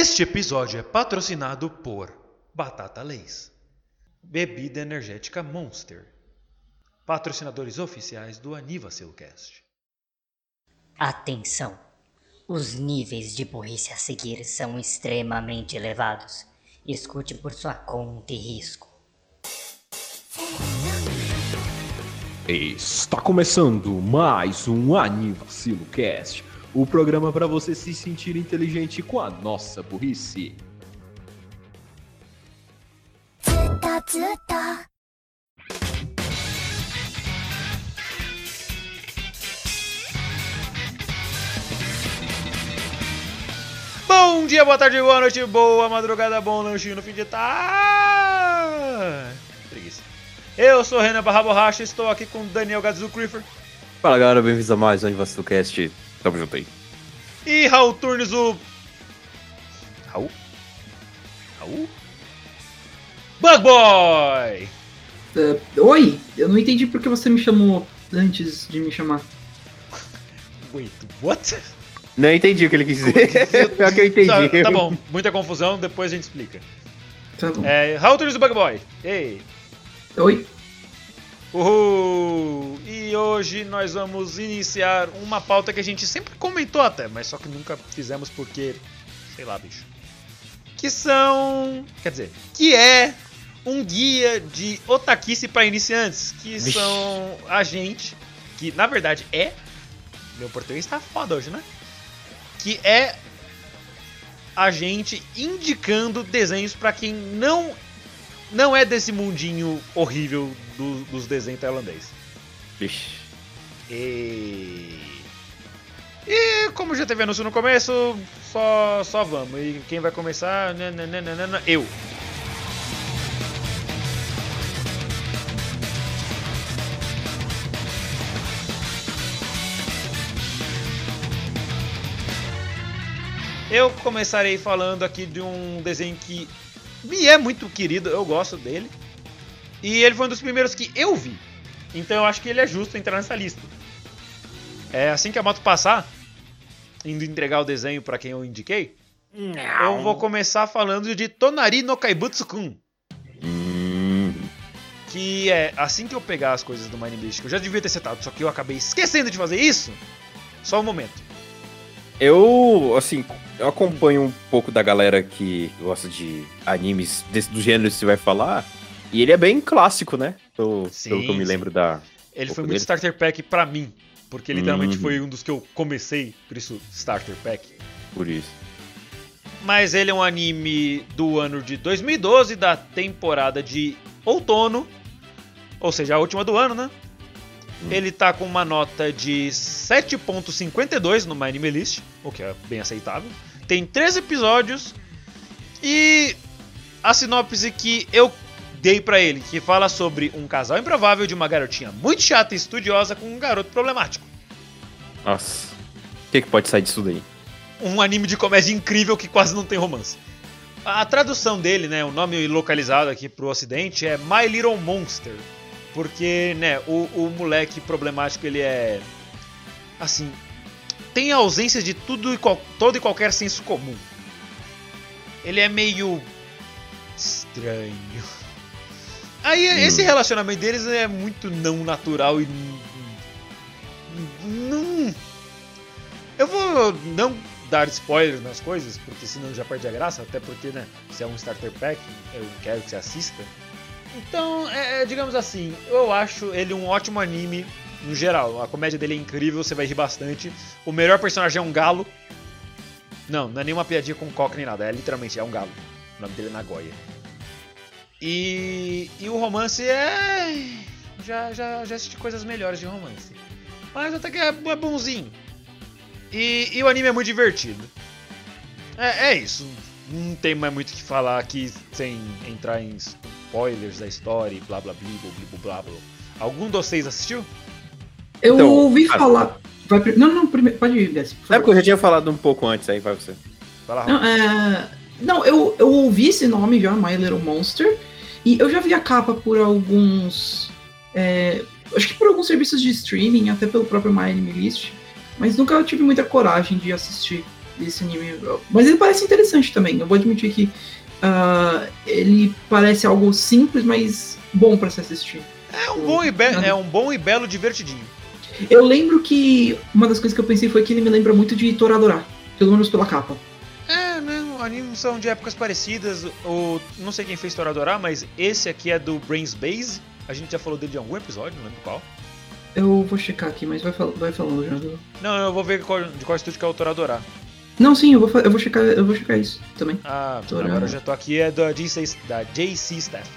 Este episódio é patrocinado por Batata Leis, bebida energética Monster, patrocinadores oficiais do Anivacilcast. Atenção! Os níveis de burrice a seguir são extremamente elevados. Escute por sua conta e risco. Está começando mais um Anivacilo Cast, o programa para você se sentir inteligente com a nossa burrice. Tá, tá, tá. Bom dia, boa tarde, boa noite, boa madrugada, bom lanchinho no fim de tarde. Preguiça. Eu sou Renan Barra Borracha e estou aqui com Daniel Gazzu Creeper. Fala galera, bem-vindos a mais um Invasocast Tamo junto aí. e Raul Turnes, o. Raul? Raul? Bug Boy! Ah, oi, eu não entendi porque você me chamou antes de me chamar. Wait, what? Não entendi o que ele quis dizer. Pior que eu entendi. Tá, tá bom, muita confusão, depois a gente explica. Tá bom. É, Raul Turnes, o Bug Boy. Ei! Oi, Uhul! E hoje nós vamos iniciar uma pauta que a gente sempre comentou até, mas só que nunca fizemos porque. sei lá, bicho. Que são. Quer dizer, que é um guia de otaquice para iniciantes. Que Vixe. são a gente, que na verdade é. Meu português tá foda hoje, né? Que é a gente indicando desenhos para quem não não é desse mundinho horrível do- dos desenhos tailandês. Vixe. E... e como já teve anúncio no começo, só, só vamos. E quem vai começar? Nananana, Eu. Eu começarei falando aqui de um desenho que me é muito querido, eu gosto dele. E ele foi um dos primeiros que eu vi. Então eu acho que ele é justo entrar nessa lista. É assim que a moto passar, indo entregar o desenho pra quem eu indiquei, eu vou começar falando de Tonari no Kaibutsu-kun. Hum, Que é assim que eu pegar as coisas do Mind Beast, que eu já devia ter setado, só que eu acabei esquecendo de fazer isso. Só um momento. eu, assim, eu acompanho um pouco da galera que gosta de animes desse, do gênero que você vai falar. E ele é bem clássico, né? Pelo, Sim, pelo que eu me lembro da. Ele foi muito dele. starter pack pra mim, porque literalmente Uhum. foi um dos que eu comecei, por isso starter pack. Por isso. Mas ele é um anime do ano de 2012, da temporada de outono. Ou seja, a última do ano, né? Ele tá com uma nota de 7.52 no My Anime List, o que é bem aceitável. Tem 13 episódios e a sinopse que eu dei pra ele, que fala sobre um casal improvável de uma garotinha muito chata e estudiosa com um garoto problemático. Nossa. O que, que pode sair disso daí? um anime de comédia incrível que quase não tem romance. A tradução dele, né, o nome localizado aqui pro ocidente é My Little Monster, porque, né, o, o moleque problemático ele é assim, tem ausência de tudo e qual- todo e qualquer senso comum. Ele é meio estranho. Aí esse relacionamento deles é muito não natural e não eu vou não dar spoilers nas coisas, porque senão já perde a graça, até porque, né, se é um starter pack, eu quero que você assista. Então, é, é, digamos assim, eu acho ele um ótimo anime no geral. A comédia dele é incrível, você vai rir bastante. O melhor personagem é um galo. Não, não é nenhuma piadinha com coque nem nada, é literalmente é um galo. O nome dele é Nagoya. E, e o romance é. Já, já, já assisti coisas melhores de romance. Mas até que é, é bonzinho. E, e o anime é muito divertido. É, é isso. Não tem mais muito o que falar aqui sem entrar em spoilers da história e blá blá blá blá blá blá blá. Algum de vocês assistiu? eu Então, ouvi cara- falar. Vai, não, não, primeiro, pode ir, Desce, É porque eu já tinha falado um pouco antes, aí vai você. Vai lá, Não, é, não, eu, eu ouvi esse nome já, My Little Monster, e eu já vi a capa por alguns. é, acho que por alguns serviços de streaming, até pelo próprio My Anime List, mas nunca tive muita coragem de assistir. desse anime. Mas ele parece interessante também. Eu vou admitir que ah, ele parece algo simples, mas bom pra se assistir. É um bom e, be- é um bom e belo divertidinho. Eu lembro que uma das coisas que eu pensei foi que ele me lembra muito de Toradora, pelo menos pela capa. Animes são de épocas parecidas. O, não sei quem fez Toradora, mas esse aqui é do Brains Base. A gente já falou dele em algum episódio, não lembro qual. Eu vou checar aqui, mas vai, fal vai falando já. Não, eu vou ver qual- de qual estúdio que é o Toradora. Não, sim, eu vou, eu vou checar, eu vou checar isso também. Ah, Toradora. agora eu já tô aqui, é da JC, da JC Staff.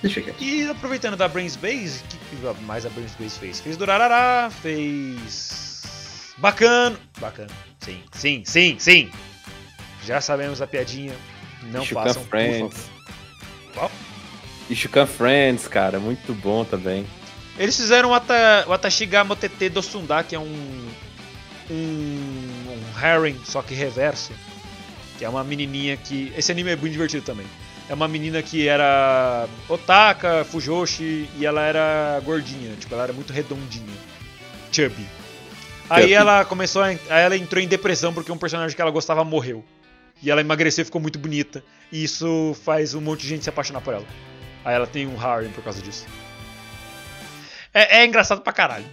Deixa eu checar aqui. E aproveitando da Brains Base, o que, que mais a Brains Base fez? Fez Durarará, fez. Bacana. Bacana. Sim, sim, sim, sim. Já sabemos a piadinha. Não Ishukan façam, Friends. Qual? Ishukan Friends, cara, muito bom também. Eles fizeram o, Ata, o Atashiga Motete do Sunda, que é um. Um. Um harem, só que reverso. Que é uma menininha que. Esse anime é bem divertido também. É uma menina que era otaka, fujoshi, e ela era gordinha, tipo, ela era muito redondinha. Chubby. Aí ela começou a. Aí ela entrou em depressão porque um personagem que ela gostava morreu. E ela emagreceu e ficou muito bonita. E isso faz um monte de gente se apaixonar por ela. Aí ela tem um harem por causa disso. É, é engraçado pra caralho.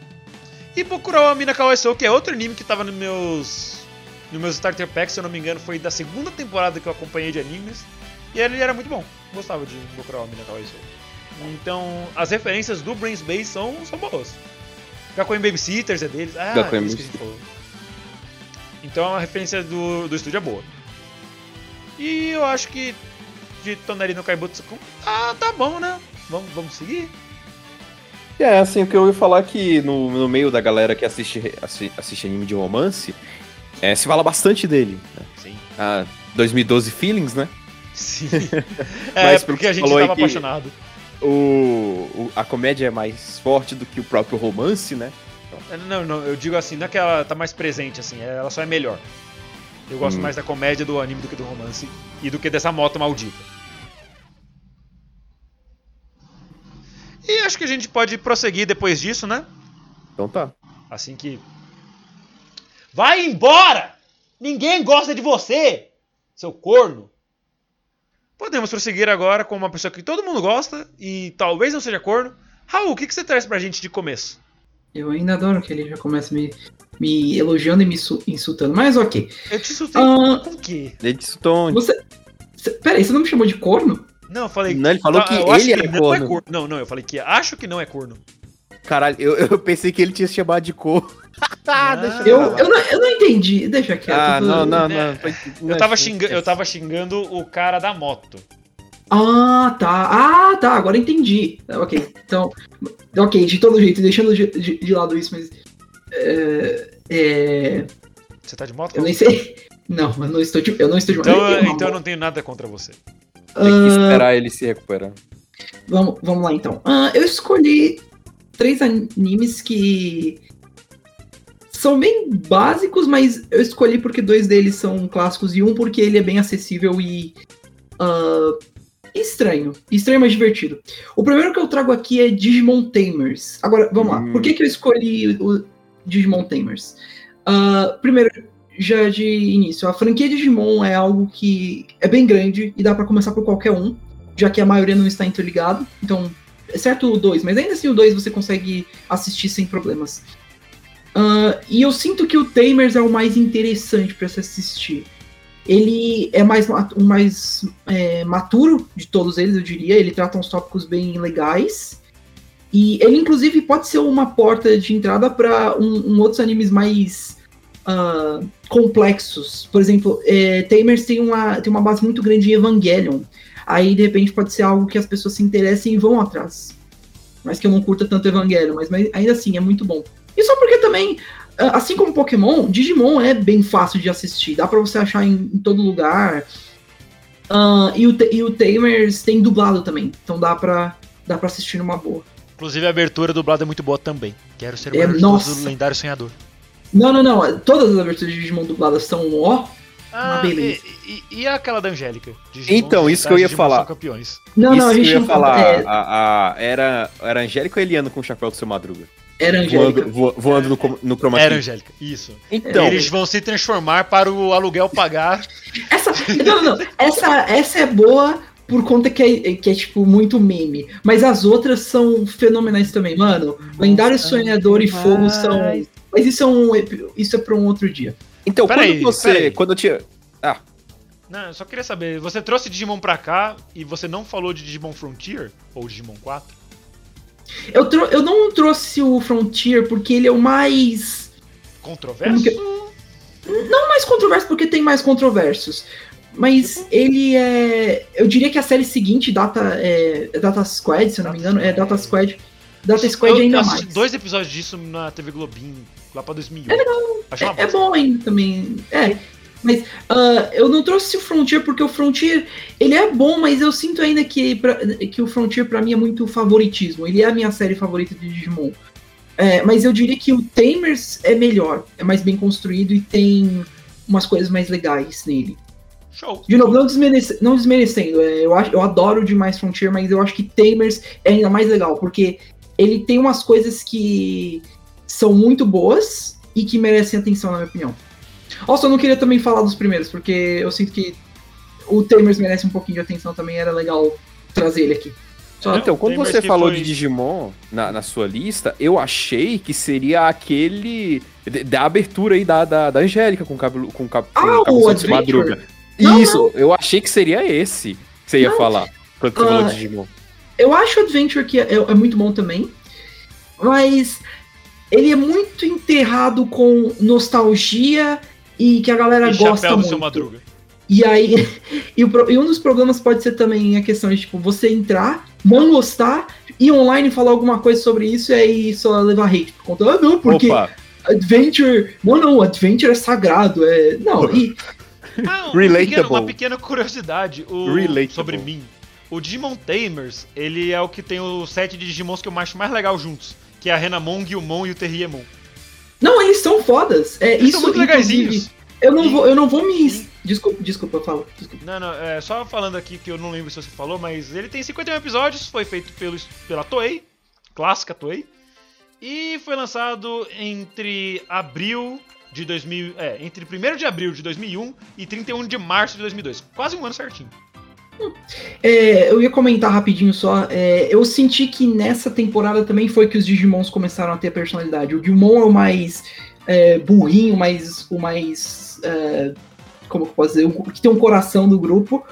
E Bokurou a Mina Kawaii que é outro anime que tava nos meus. Nos meus starter packs, se eu não me engano, foi da segunda temporada que eu acompanhei de animes. E ele era muito bom. Gostava de Bokurou a Mina Kawaii Então, as referências do Brains Base são, são boas. Gakuen Babysitters é deles. Ah, Gakuen é isso que a gente falou. Então a referência do, do estúdio é boa. E eu acho que de Tonari no Kaibutsu ah, tá bom, né? Vamos, vamos seguir? É, assim, o que eu ia falar é que no, no meio da galera que assiste, assi- assiste anime de romance, é, se fala bastante dele. Né? Sim. Ah, 2012 Feelings, né? Sim. é, Mas porque que a gente falou aí tava que- apaixonado. O, o- a comédia é mais forte do que o próprio romance, né? Não, não, eu digo assim, não é que ela tá mais presente, assim, ela só é melhor. Eu gosto Hum. mais da comédia do anime do que do romance e do que dessa moto maldita. E acho que a gente pode prosseguir depois disso, né? Então tá. Assim que. Vai embora! Ninguém gosta de você! Seu corno! Podemos prosseguir agora com uma pessoa que todo mundo gosta e talvez não seja corno. Raul, o que, que você traz pra gente de começo? Eu ainda adoro que ele já começa me, me elogiando e me insu- insultando, mas ok. Eu te insultei Ah. com o quê? Ele disse Tony. Você. cê- Peraí, você não me chamou de corno? Não, eu falei. Não, ele falou Ah, que ele que era não é corno. corno. Não, não, eu falei que acho que não é corno. Caralho, eu, eu pensei que ele tinha se chamado de cor. Ah, deixa Eu, eu, não, eu não entendi. Deixa quieto. Ah, não, não, né? não. Eu tava, não, xinga... eu tava xingando o cara da moto. Ah, tá. Ah, tá. Agora entendi. Ok. Então. Ok, de todo jeito, deixando de, de- de lado isso, mas. É, é, Você tá de moto? eu nem sei. Não, eu não estou de. Eu não estou de Então, eu nem tenho uma então eu moto. não tenho nada contra você. Tem que Ah, esperar ele se recuperar. Vamos, vamos lá então. Ah, eu escolhi três animes que são bem básicos, mas eu escolhi porque dois deles são clássicos e um porque ele é bem acessível e ah, estranho. Estranho, mas divertido. O primeiro que eu trago aqui é Digimon Tamers. Agora, vamos lá. Hum. Por que, que eu escolhi o Digimon Tamers? Ah, primeiro, já de início, a franquia Digimon é algo que é bem grande e dá pra começar por qualquer um já que a maioria não está interligado. Então, exceto o 2, mas ainda assim o 2 você consegue assistir sem problemas. Ah, e eu sinto que o Tamers é o mais interessante para se assistir. Ele é mais, ma- o mais é, maturo de todos eles, eu diria. Ele trata uns tópicos bem legais. E ele, inclusive, pode ser uma porta de entrada para um, um outros animes mais ah, complexos. Por exemplo, é, Tamers tem uma, tem uma base muito grande em Evangelion aí de repente pode ser algo que as pessoas se interessem e vão atrás. Mas que eu não curta tanto Evangelho, mas, mas ainda assim é muito bom. E só porque também, ah, assim como Pokémon, Digimon é bem fácil de assistir, dá pra você achar em, em todo lugar. Ah, e, o, e o Tamers tem dublado também, então dá pra, dá pra assistir numa boa. Inclusive a abertura dublada é muito boa também. Quero ser o É, lendário sonhador. Não, não, não, todas as aberturas de Digimon dubladas são ó, Uma Ah, beleza. e, e- e aquela da Angélica? Digimon- Então, isso que eu ia Digimon falar. São campeões. Não, Isso não, a que eu gente ia não falar. É, a, a- era, era Angélica ou Eliana com o chapéu do seu Madruga? era Angélica. Voando, vo- voando no, no chroma Era. Angélica, isso. Então, Eles vão se transformar para o aluguel pagar. Essa, não, não, não. Essa, essa é boa por conta que é, que é, tipo, muito meme. Mas as outras são fenomenais também. Mano, Lendário Sonhador e Fogo são. Mas isso é, um, isso é pra um outro dia. então Peraí, quando você. peraí. Quando eu tinha. Não, eu só queria saber, você trouxe Digimon pra cá e você não falou de Digimon Frontier? Ou Digimon 4? Eu, tro- eu não trouxe o Frontier porque ele é o mais. Controverso? Não mais controverso, porque tem mais controversos. Mas ele é. Eu diria que a série seguinte, Data, é, Data Squad, se eu não me engano, é Data Squad. Data Squad eu ainda assisti mais. dois episódios disso na TV Globinho, lá pra 2001. É legal. É, é bom ainda também. É. Mas ah, eu não trouxe o Frontier porque o Frontier ele é bom, mas eu sinto ainda que, pra- que o Frontier pra mim é muito favoritismo. Ele é a minha série favorita de Digimon. É, mas eu diria que o Tamers é melhor, é mais bem construído e tem umas coisas mais legais nele. Show. De novo, não, desmerece- não desmerecendo, é, eu, acho, eu adoro demais Frontier, mas eu acho que Tamers é ainda mais legal, porque ele tem umas coisas que são muito boas e que merecem atenção, na minha opinião. Nossa, eu não queria também falar dos primeiros, porque eu sinto que o Tamers merece um pouquinho de atenção também, era legal trazer ele aqui. Só- Então, quando Tamers você falou foi- de Digimon na, na sua lista, eu achei que seria aquele. Da abertura aí da, da, da Angélica com o cabelo. Com, com Ah, o cabeção de Adventure? madruga. Não, Isso, eu achei que seria esse que você ia Não. falar. Quando você Ah, falou de Digimon. Eu acho o Adventure que é, é muito bom também, mas ele é muito enterrado com nostalgia e que a galera E gosta chapéu do muito. seu Madruga. E aí, e, o e um dos problemas pode ser também a questão de, tipo, você entrar, não gostar, ir online falar alguma coisa sobre isso e aí só levar hate por conta, ah, não, porque Opa, Adventure, não, não, Adventure é sagrado, é, não, e, Ah, um Relatable. pequeno- uma pequena curiosidade o- Relatable. sobre mim. O Digimon Tamers, ele é o que tem o set de Digimons que eu acho mais legal juntos. Que é a Renamon, Guilmon e o Terriemon. não, eles são fodas, é, Eles isso, são muito legaisinhos. eu não vou, eu não vou me, desculpa, desculpa, eu falo, desculpa. Não, não, é só falando aqui que eu não lembro se você falou, mas ele tem 51 episódios, foi feito pelo, pela Toei, clássica Toei, e foi lançado entre abril de 2000, é, entre 1 de abril de 2001 e 31 de março de 2002, quase um ano certinho. É, eu ia comentar rapidinho só. é, eu senti que nessa temporada também foi que os Digimons começaram a ter personalidade. O Gilmon é o mais é, burrinho, mais, o mais. é, como que eu posso dizer? O que tem um coração do grupo.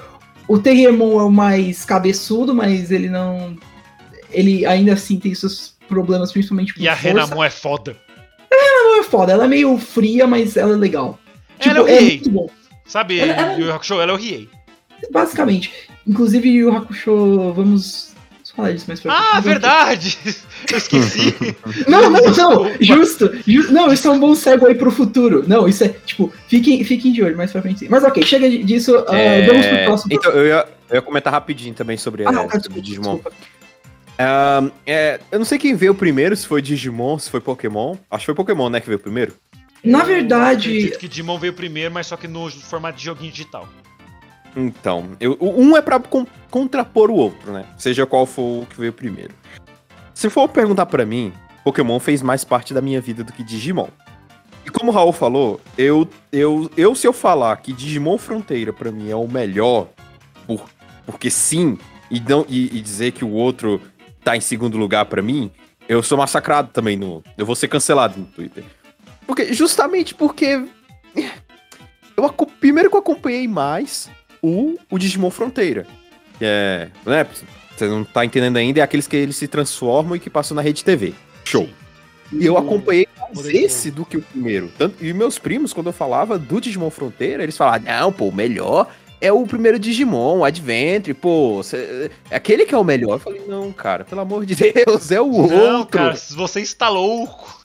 O Terriermon é o mais cabeçudo, mas ele não. Ele ainda assim tem seus problemas, principalmente com E a força. Renamon é foda. Ela não é foda, ela é meio fria, mas ela é legal. Ela é o é Riei. muito bom. Sabe, Ela- ela- Yu Yu Hakusho, ela é o Riei. Basicamente. Inclusive, Yu Hakusho, vamos falar disso mais pra frente. Ah, verdade! Eu esqueci. Não, não, não, justo, ju- Não, isso é um bom segue aí pro futuro. Não, isso é, tipo, fiquem, fiquem de olho mais pra frente. Mas ok, chega disso, ah, é, vamos pro próximo. Então, eu ia, eu ia comentar rapidinho também sobre, ah, é, tá, sobre desculpa, Digimon. desculpa. Ahn, é, eu não sei quem veio primeiro, se foi Digimon, se foi Pokémon. Acho que foi Pokémon, né, que veio primeiro. Na Eu verdade, acredito que Digimon veio primeiro, mas só que no formato de joguinho digital. Então, eu- um é pra con- contrapor o outro, né? Seja qual for o que veio primeiro. Se for perguntar pra mim, Pokémon fez mais parte da minha vida do que Digimon. E como o Raul falou, eu, eu, eu se eu falar que Digimon Fronteira pra mim é o melhor, por, porque sim, e, não, e, e dizer que o outro tá em segundo lugar pra mim, eu sou massacrado também no. Eu vou ser cancelado no Twitter. Porque, justamente porque. Eu, primeiro que eu acompanhei mais o, o Digimon Fronteira. Que é. Né, você não tá entendendo ainda, é aqueles que eles se transformam e que passam na rede TV. Show. E eu acompanhei mais esse do que o primeiro. Tanto, e meus primos, quando eu falava do Digimon Fronteira, eles falavam, não, pô, o melhor é o primeiro Digimon, o Adventure, pô, cê- é aquele que é o melhor. Eu falei, não, cara, pelo amor de Deus, é o Não, outro. cara, você está louco.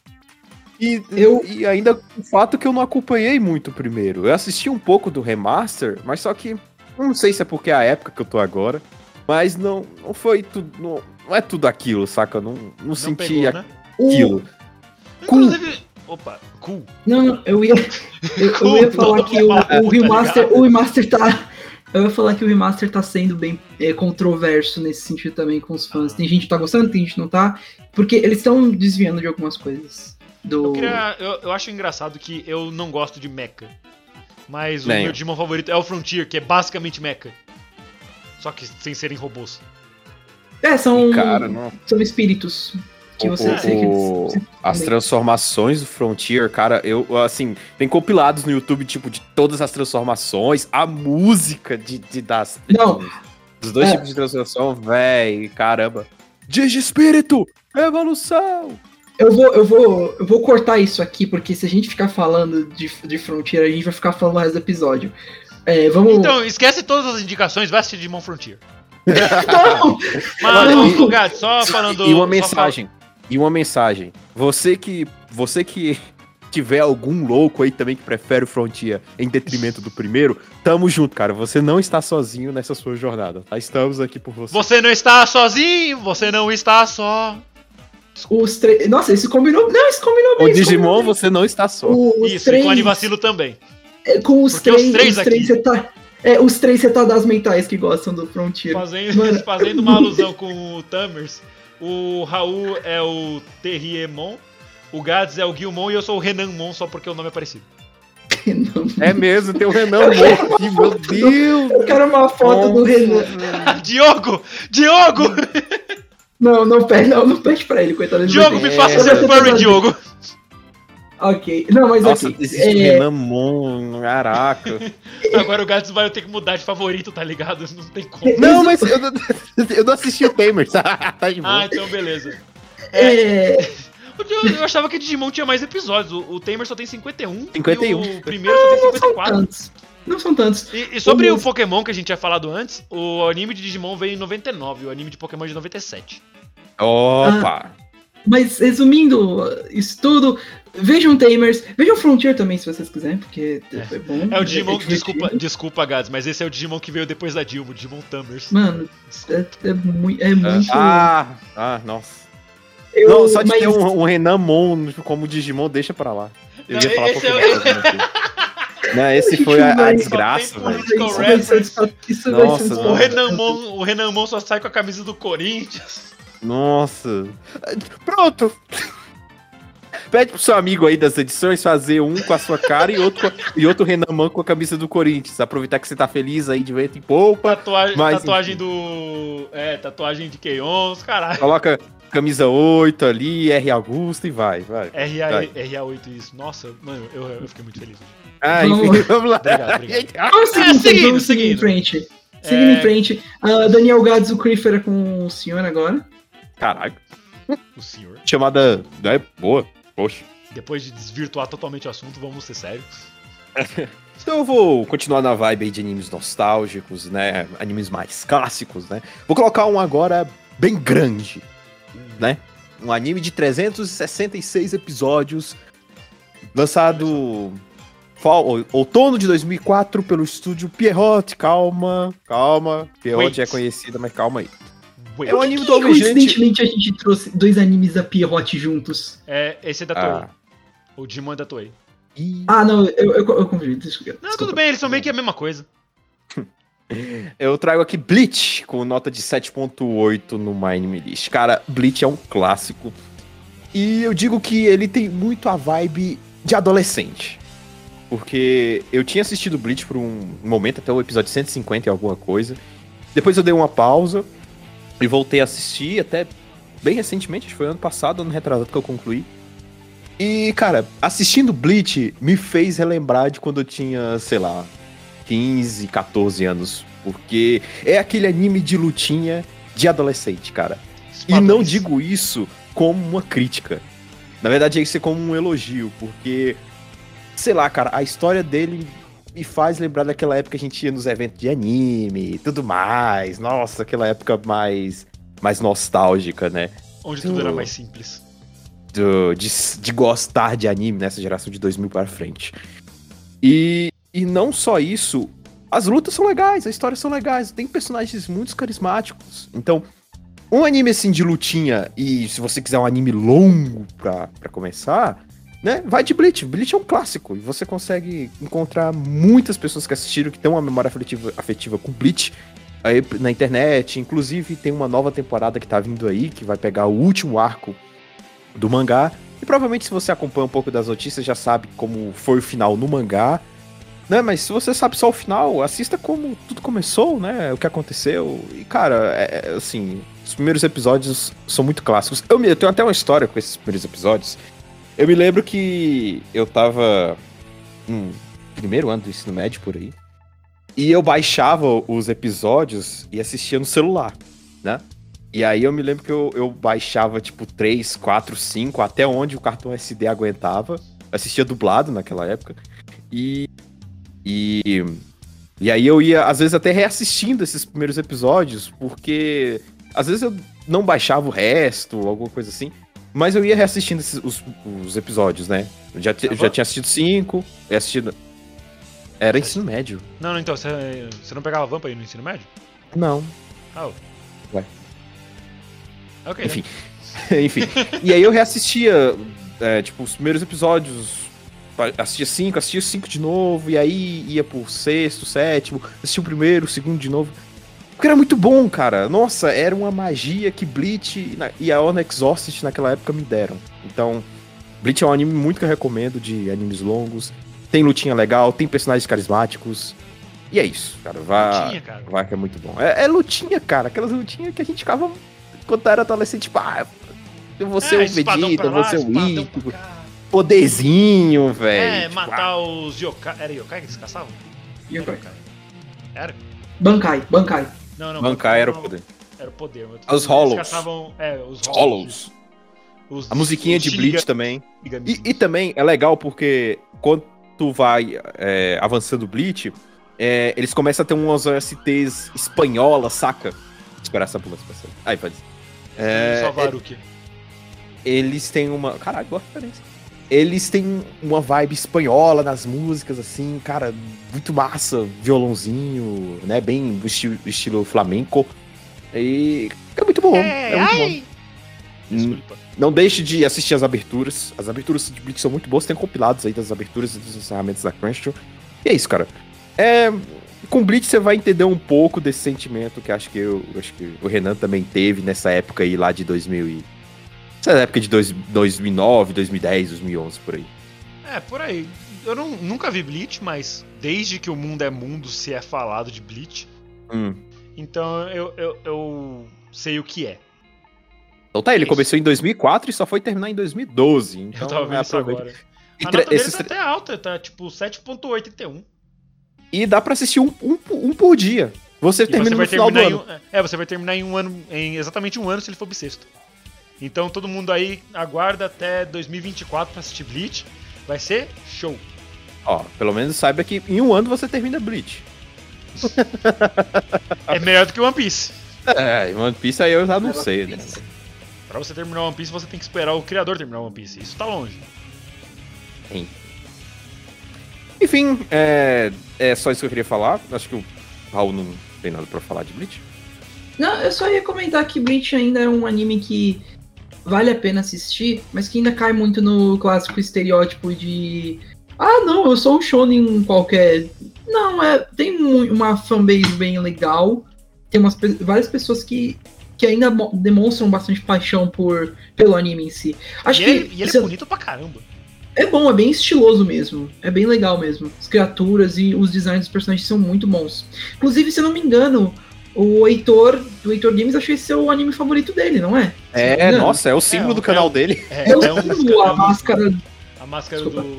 E, Eu- e ainda o fato que eu não acompanhei muito o primeiro. Eu assisti um pouco do remaster, mas só que não sei se é porque é a época que eu tô agora, mas não, não foi tudo, não, não é tudo aquilo, saca? Eu Não, não, Não senti pegou, né? o- aquilo. Inclusive, Opa, cool. Não, não, eu ia, eu, eu ia falar que o, o remaster, o remaster tá. Eu ia falar que o remaster tá sendo bem é, controverso nesse sentido também com os fãs. Tem gente que tá gostando, tem gente que não tá. Porque eles estão desviando de algumas coisas. Do... Eu, queria- eu- eu acho engraçado que eu não gosto de mecha. Mas o meu eu. Digimon favorito é o Frontier, que é basicamente mecha. Só que sem serem robôs. É, são, Cara, não. são espíritos que você. o- o- as transformações do Frontier, cara, eu, assim, tem compilados no YouTube, tipo, de todas as transformações, a música de, de das, Não, dos dois É. tipos de transformação, véi, caramba. Digi Espírito, evolução! eu vou, eu vou, eu vou cortar isso aqui, porque se a gente ficar falando de, de Frontier, a gente vai ficar falando o resto do episódio. É, vamos. Então, esquece todas as indicações, vai assistir Digimon Frontier. Não! Olha, e- só falando. e uma só mensagem, e uma mensagem. Você que, você que tiver algum louco aí também que prefere o Frontier em detrimento do primeiro, tamo junto, cara. Você não está sozinho nessa sua jornada, tá? Estamos aqui por você. Você não está sozinho, você não está só. Os três. Nossa, isso combinou. Não, isso combinou bem. O Digimon, combinou bem. você não está só. O- os Isso, três, e com o Anivacilo também. é, com os Porque os três, três os três aqui- reta- é, os três retardados mentais que gostam do Frontier. Fazendo, Mano. fazendo uma alusão com o Tamers. O Raul é o Terriemon, o Gads é o Guilmon e eu sou o Renanmon só porque o nome é parecido. É mesmo, tem o Renan morto aqui, meu Deus! Eu quero uma foto do Renan. Diogo! Diogo! Não, não pede, não, não pede pra ele, coitado. Diogo, me faça É, ser furry. Diogo! Ok. Não, mas Nossa, aqui. existe é, Renan Mon, caraca. Agora o Gads vai ter que mudar de favorito, tá ligado? Não tem como. Não, mas eu, não- eu não assisti o Tamers, tá de boa. Ah, então beleza. é, O Diogo- Eu achava que Digimon tinha mais episódios. O, o Tamer só tem 51. 51. E o primeiro só tem não são 54. tantos. Não são tantos. E, e sobre Vamos- o Pokémon que a gente tinha falado antes, o anime de Digimon veio em 99, o anime de Pokémon é de 97. Opa! Mas resumindo isso tudo, vejam Tamers, vejam Frontier também se vocês quiserem, porque é, bom. É o Digimon, divertido. desculpa, desculpa, Gads, mas esse é o Digimon que veio depois da Dilma, o Digimon Tamers. Mano, é, é mui- é muito. Ah, ah, nossa. eu- não, só de mas- ter um, um Renan Mon como Digimon, deixa pra lá. Eu Não, ia falar esse é. Não, esse foi a, a desgraça, velho. Isso vai ser reference. despa- Isso vai Nossa, ser. O Renamon, o Renamon só sai com a camisa do Corinthians. Nossa. Pronto. Pede pro seu amigo aí das edições fazer um com a sua cara e outro, e outro Renaman com a camisa do Corinthians. Aproveitar que você tá feliz aí de vento em poupa. Tatuagem, Mas, tatuagem enfim. do. É, tatuagem de Keions, caralho. Coloca camisa 8 ali, R Augusto e vai, vai. RA, Vai. RA8, isso. Nossa, mano, eu, eu fiquei muito feliz. Ah, Vamos enfim, vamos lá. Obrigado, obrigado. Vamos seguir, É, seguindo, vamos seguir em seguindo. frente. Seguindo É. em frente. Ah, Daniel Gads, o Creeper é com o senhor agora. Caralho. O senhor. Chamada. É boa. Poxa. Depois de desvirtuar totalmente o assunto, vamos ser sérios. Então eu vou continuar na vibe aí de animes nostálgicos, né? Animes mais clássicos, né? Vou colocar um agora bem grande, né? Um anime de 366 episódios, lançado fall, ou- outono de 2004 pelo estúdio Pierrot. Calma, calma. Pierrot Wait. é conhecida, mas calma aí. É um anime Que, do Alvejante. coincidentemente, a gente trouxe dois animes da Pierrot juntos. É, esse é da Toei. Ah. O Digimon é da Toei. Ah, não, eu, eu, eu confundi. Desculpa. Não, desculpa. tudo bem, eles são meio que a mesma coisa. eu trago aqui Bleach, com nota de 7.8 no List. Cara, Bleach é um clássico. E eu digo que ele tem muito a vibe de adolescente. Porque eu tinha assistido Bleach por um momento, até o episódio 150 e alguma coisa. Depois eu dei uma pausa e voltei a assistir, até bem recentemente, acho que foi ano passado, ano retrasado que eu concluí. E, cara, assistindo Bleach me fez relembrar de quando eu tinha, sei lá, 15, 14 anos. Porque é aquele anime de lutinha de adolescente, cara. E não digo isso como uma crítica. Na verdade, é isso como um elogio, porque, sei lá, cara, a história dele me faz lembrar daquela época que a gente ia nos eventos de anime e tudo mais. Nossa, aquela época mais, mais nostálgica, né? Onde tudo era mais simples. do- de, de gostar de anime nessa geração de 2000 para frente. E, e não só isso, as lutas são legais, as histórias são legais, tem personagens muito carismáticos. Então, um anime assim de lutinha, e se você quiser um anime longo pra, pra começar, né? Vai de Bleach. Bleach é um clássico. E você consegue encontrar muitas pessoas que assistiram que têm uma memória afetiva, afetiva com Bleach aí na internet. Inclusive, tem uma nova temporada que tá vindo aí, que vai pegar o último arco do mangá. E provavelmente, se você acompanha um pouco das notícias, já sabe como foi o final no mangá. Né, mas se você sabe só o final, assista como tudo começou, né? O que aconteceu. E, cara, é, é, assim, os primeiros episódios são muito clássicos. Eu, eu tenho até uma história com esses primeiros episódios. Eu me lembro que eu tava no primeiro ano do ensino médio por aí. E eu baixava os episódios e assistia no celular, né? E aí eu me lembro que eu, eu baixava tipo 3, 4, 5, até onde o cartão SD aguentava. Assistia dublado naquela época. E. E. E aí eu ia, às vezes, até reassistindo esses primeiros episódios, porque às vezes eu não baixava o resto, alguma coisa assim. Mas eu ia reassistindo esses- os, os episódios, né? Eu já, Tá já tinha assistido cinco, ia. Era ensino médio. Não, não, então, você, não pegava Vampa aí no ensino médio? Não. Ah, Ué. Ok, né? Enfim. Enfim. E aí eu reassistia, é, tipo, os primeiros episódios. Assistia cinco, assistia cinco de novo, e aí ia pro sexto, sétimo, assistia o primeiro, o segundo de novo. Porque era muito bom, cara. Nossa, era uma magia que Bleach e a Honor Exhausted naquela época me deram. Então, Bleach é um anime muito que eu recomendo de animes longos. Tem lutinha legal, tem personagens carismáticos. E é isso, cara. Vá, Tinha, cara. Vai que é muito bom. É, é lutinha, cara. Aquelas lutinhas que a gente ficava quando era adolescente, tipo, ah, eu vou ser É, o Vegeta, eu vou lá, ser o cá. poderzinho, velho. É, Tipo, matar os yokai. Era yokai que eles caçavam? Yokai. Era? Bankai, Bankai. Não, não. Bancar era o poder. Era o poder. mas Os Hollows. caçavam. É, os Hollows. Os- A musiquinha de Bleach também. E, e também é legal porque quando tu vai é, avançando Bleach, é, eles começam a ter umas OSTs espanholas, saca? Esperar essa ambulância passar. Aí, pode. É, Só Varuki. eles têm uma. Caralho, boa referência. Eles têm uma vibe espanhola nas músicas, assim, cara, muito massa, violãozinho, né? Bem do estilo, estilo flamenco. E é muito bom. É, muito bom. Hum, Desculpa. Não deixe de assistir as aberturas. As aberturas de Bleach são muito boas, tem compilados aí das aberturas e dos encerramentos da Crunchyroll. E é isso, cara. É, com Bleach você vai entender um pouco desse sentimento que acho que eu acho que o Renan também teve nessa época aí lá de 2000 essa época de dois, 2009, 2010, 2011 por aí. É, por aí. Eu não- nunca vi Bleach, mas desde que o mundo é mundo se é falado de Bleach. Hum. Então eu, eu, eu sei o que é. Então tá, ele Isso. começou em 2004 e só foi terminar em 2012. Então, eu tava vendo é, isso agora. A nota dele tá até alta, tá tipo 7.81. e dá pra assistir um, um, um por dia. Você E termina você no final do em ano. um, é, você vai terminar em um ano, em exatamente um ano se ele for bissexto. Então todo mundo aí aguarda até 2024 pra assistir Bleach. Vai ser show. Ó, pelo menos saiba que em um ano você termina Bleach. É melhor do que One Piece. É, One Piece aí eu já não sei, né? Pra você terminar One Piece, você tem que esperar o criador terminar One Piece. Isso tá longe. Enfim, é, é só isso que eu queria falar. Acho que o Raul não tem nada pra falar de Bleach. Não, eu só ia comentar que Bleach ainda é um anime que vale a pena assistir, mas que ainda cai muito no clássico estereótipo de ah, não, eu sou um shonen qualquer. Não, é, tem uma fanbase bem legal. Tem umas, várias pessoas que, que ainda mo- demonstram bastante paixão por, pelo anime em si. Acho E que ele, e ele se- é bonito pra caramba. é bom, é bem estiloso mesmo. É bem legal mesmo. As criaturas e os designs dos personagens são muito bons. Inclusive, se eu não me engano, o Heitor, do Heitor Games, acho esse é o anime favorito dele, não é? Não É, engano. nossa, é o símbolo É, do é canal um- dele. É, É o é um símbolo, a máscara, A máscara do. Desculpa.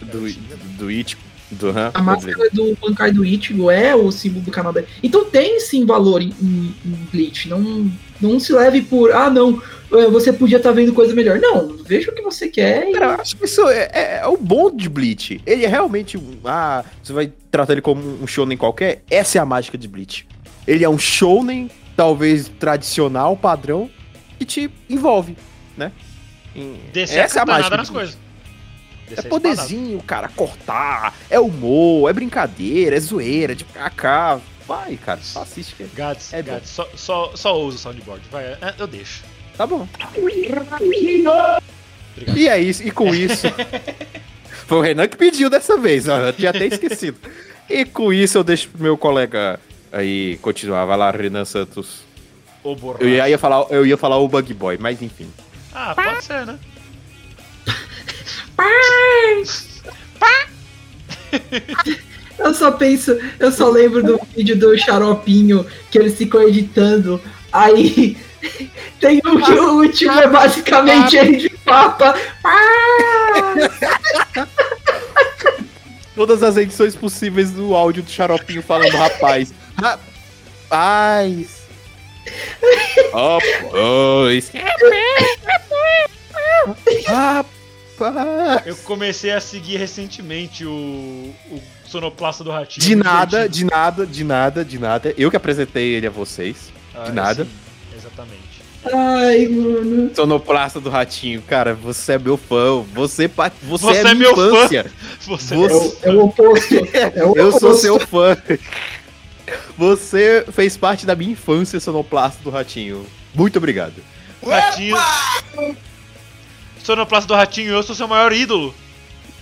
Do, Do, Shin- do It. Do, a máscara do Bankai do Ichigo é o símbolo do canal dele. Então tem sim valor em, em, em Bleach. Não, não se leve por, ah, não, eh, você podia estar vendo coisa melhor. Não, veja o que você quer e Cara, eu acho que isso é, é- é o bom de Bleach. Ele é realmente um. Ah, você vai tratar ele como um shonen qualquer? Essa é a mágica de Bleach. Ele é um shonen, talvez tradicional, padrão, que te envolve, né? Em- Descer Essa é a mágica. nas coisas. É Descer poderzinho, cara, cortar, é humor, é brincadeira, é zoeira, de cá, vai, cara, só assiste que. Gads, É. Gads, só, só, só usa o soundboard. Vai, é, eu deixo. tá bom. Obrigado. E é isso, e com isso. Foi o Renan que pediu dessa vez, ó, eu tinha até esquecido. E com isso eu deixo pro meu colega aí continuar. Vai lá, Renan Santos. Borracha. Eu ia, ia falar, eu ia falar o Bug Boy, mas enfim. Ah, pode ser, né? Eu só penso, eu só lembro do vídeo do Xaropinho que eles ficam editando. Aí tem um que o último é basicamente ele de papa. Todas as edições possíveis do áudio do Xaropinho falando rapaz. Rapaz. Rapaz. Rapaz. Eu comecei a seguir recentemente o, o sonoplasta do Ratinho. De nada, de nada, de nada, de nada. Eu que apresentei ele a vocês. Ah, de nada. sim, exatamente. Ai, mano. Sonoplasta do Ratinho, cara, você é meu fã. Você, você, Você é, é minha meu fã. infância. Você É Você- o, é o oposto. É o Eu sou oposto. seu fã. Você fez parte da minha infância, sonoplasta do Ratinho. Muito obrigado. Ratinho. Sonoplasta do Ratinho, eu sou seu maior ídolo.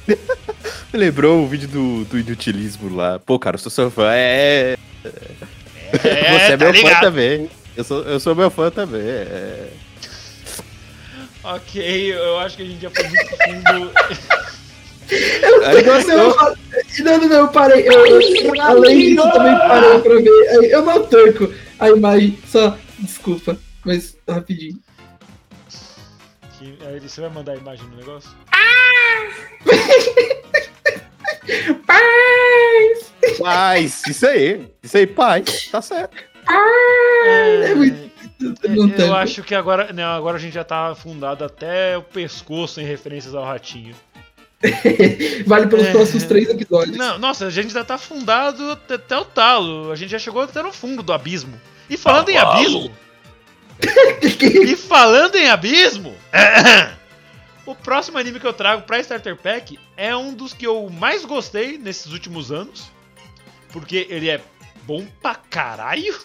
Lembrou o vídeo do, do inutilismo lá. Pô, cara, eu sou seu fã. É. É, você é tá meu fã ligado. também. Eu sou, eu sou meu fã também. É. Ok, eu acho que a gente já foi muito fundo. Gostou? eu fa- não, não, não, eu parei. Eu, eu, além disso, eu também parei pra ver. Eu não tanco a imagem, só. Desculpa, mas rapidinho. Que- aí você vai mandar a imagem no negócio? Paz, isso aí. Isso aí, pai. Tá certo. É muito- Não eu tanco. acho que agora, não, agora a gente já tá afundado até o pescoço em referências ao Ratinho. Vale pelos É. próximos três episódios. Não, nossa, a gente já tá afundado até, até o talo. A gente já chegou até no fundo do abismo. E falando em abismo. e falando em abismo. o próximo anime que eu trago pra Starter Pack é um dos que eu mais gostei nesses últimos anos. Porque ele é bom pra caralho.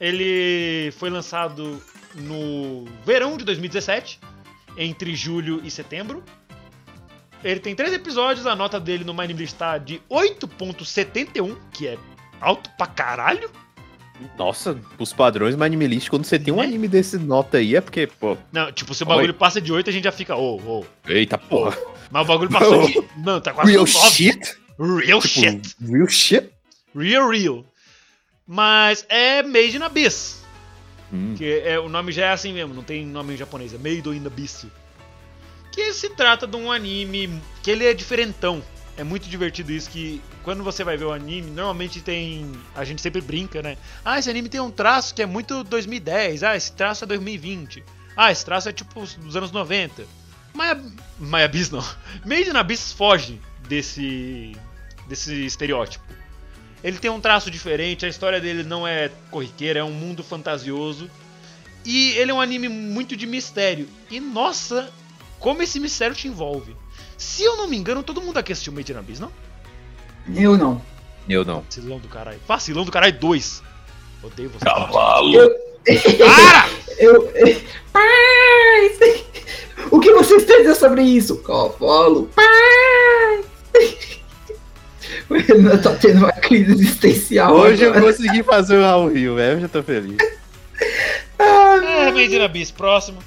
Ele foi lançado no verão de 2017, entre julho e setembro. Ele tem três episódios, a nota dele no Anime List tá de 8.71, que é alto pra caralho. Nossa, os padrões list, quando você tem um Né? anime desse nota aí, é porque, pô. Não, tipo, se o Oi. bagulho passa de 8, a gente já fica, ô, ô. Eita porra. Mas o bagulho passou de. Não, tá quase Real no 9. shit? Real Tipo, shit. Real shit? Real, real. Mas é Made in Abyss. Hum. Que é, o nome já é assim mesmo, não tem nome em japonês, é Made in Abyss. Que se trata de um anime que ele é diferentão. É muito divertido isso que quando você vai ver o anime, normalmente tem. A gente sempre brinca, né? Ah, esse anime tem um traço que é muito 2010. Ah, esse traço é 2020. Ah, esse traço é tipo dos anos 90. Mas, mas Abyss não. Made in Abyss foge desse, desse estereótipo. Ele tem um traço diferente, a história dele não é corriqueira, é um mundo fantasioso. E ele é um anime muito de mistério. E nossa, como esse mistério te envolve. Se eu não me engano, todo mundo aqui assistiu Made in Abyss, não? Eu não. Eu não. Vacilão do caralho. Vacilão do caralho 2. Odeio você. Para! Eu. Paz! O que vocês têm a dizer sobre isso? Cavalo. Paz! O Renan tá tendo uma crise existencial. Hoje eu agora. consegui fazer o Raul Rio, velho. Eu já tô feliz. É, Made in Abyss, próximo.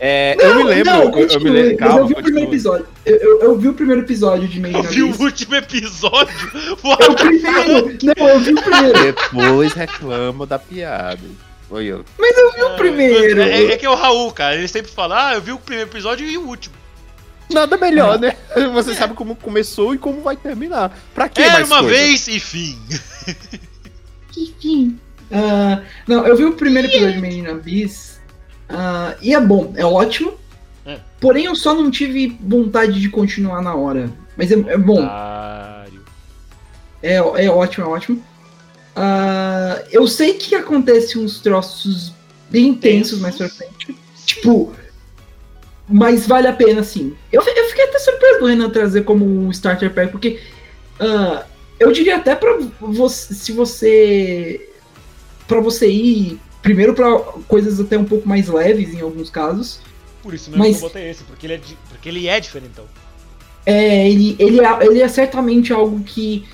É, eu me lembro. Não, eu, eu me continue, lembro. Calma, eu vi o primeiro episódio. Eu, eu, eu vi o primeiro episódio de Made Eu in vi o último episódio. É o primeiro! Não, eu vi o primeiro. Depois reclamo da piada. Foi eu. Mas eu vi o primeiro. É, é que é o Raul, cara. Ele sempre fala, ah, eu vi o primeiro episódio e o último. Nada melhor, né? Você sabe como começou e como vai terminar. Pra que Era mais uma coisa? vez e fim. Enfim. Ah, não, eu vi o primeiro episódio de Made in Abyss. Ah, e é bom, é ótimo. É. Porém, eu só não tive vontade de continuar na hora. Mas é, é bom, é, é ótimo, é ótimo. Ah, eu sei que acontece uns troços bem intensos mais pra frente. Tipo, mas vale a pena sim. Eu, eu fiquei até surpreso do Renan trazer como um starter pack, porque ah, eu diria até pra você, se você. pra você ir primeiro pra coisas até um pouco mais leves em alguns casos. Por isso mesmo Mas- que eu botei esse, porque ele é, porque ele é diferentão. É, ele, ele, é, ele é certamente algo que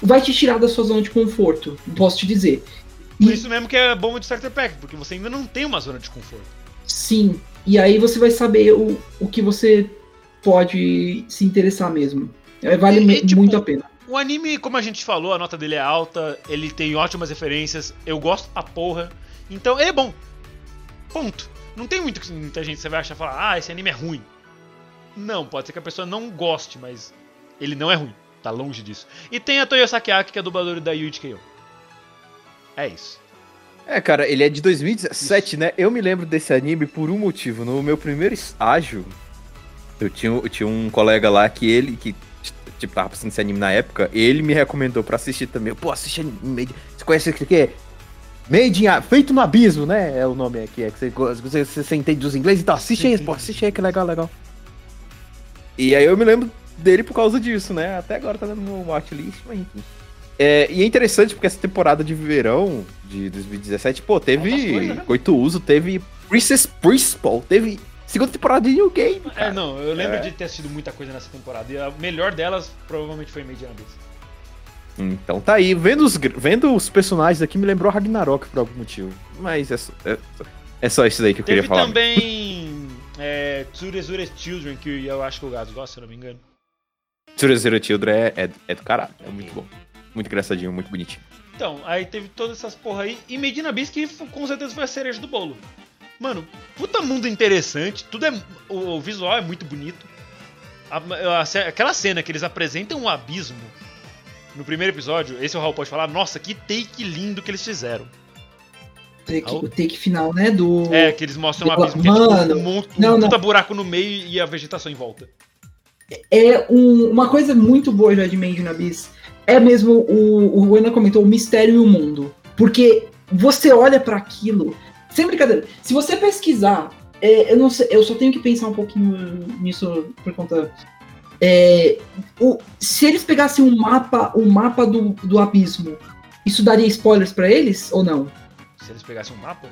vai te tirar da sua zona de conforto, posso te dizer. Por E- isso mesmo que é bom de Starter Pack, porque você ainda não tem uma zona de conforto. Sim, e aí você vai saber o, o que você pode se interessar mesmo. É, vale E- e, tipo, muito a pena. O anime, como a gente falou, a nota dele é alta, ele tem ótimas referências, eu gosto a porra. Então ele é bom. Ponto. Não tem muito, que- muita gente que você vai achar falar, ah, esse anime é ruim. Não, pode ser que a pessoa não goste, mas ele não é ruim. Tá longe disso. E tem a Toyo Sakiaki, que é dubladora da Yuji Kyo. É isso. É, cara, ele é de 2017, né? Eu me lembro desse anime por um motivo. No meu primeiro estágio, eu tinha, eu tinha um colega lá que ele, que tipo, tava passando esse anime na época, ele me recomendou pra assistir também. Pô, assiste anime. Você conhece isso aqui? Made in, Feito no Abismo, né? É o nome aqui. É que você, você, você, entende dos ingleses, então assiste aí, pô, assiste aí, que legal, legal. E aí eu me lembro dele por causa disso, né? Até agora tá dando no watchlist, mas enfim. É, e é interessante porque essa temporada de verão de 2017, pô, teve coisas, né? Coito Uso, teve Princess Principal, teve segunda temporada de New Game, É, cara. não, eu lembro É. de ter assistido muita coisa nessa temporada. E a melhor delas provavelmente foi Made in Abyss. Então tá aí, vendo os, vendo os personagens aqui me lembrou Ragnarok por algum motivo. Mas é só, é, é só isso daí que eu Teve queria falar. também é, Tsurezure Children, que eu acho que o Gato gosta, se não me engano. Zero Children é, é, é do caralho, é muito bom. Muito engraçadinho, muito bonitinho. Então, aí teve todas essas porra aí. E Medina Abyss que com certeza foi a cereja do bolo. Mano, puta mundo interessante. Tudo é. O, o visual é muito bonito. A- a aquela cena que eles apresentam um abismo no primeiro episódio, esse o Raul pode falar, nossa, que take lindo que eles fizeram. Take- Raul? o take final, né? Do. É, que eles mostram um Mano, abismo que é tipo um, monte, um não, buraco no meio e a vegetação em volta. É um- uma coisa muito boa já de Made in Abyss. É mesmo o, o Ana comentou, o mistério e o mundo. Porque você olha pra aquilo. Sem brincadeira, se você pesquisar, é, eu não sei, eu só tenho que pensar um pouquinho nisso por conta. É, o- se eles pegassem um mapa, o mapa do, do abismo, isso daria spoilers pra eles ou não? Se eles pegassem um mapa.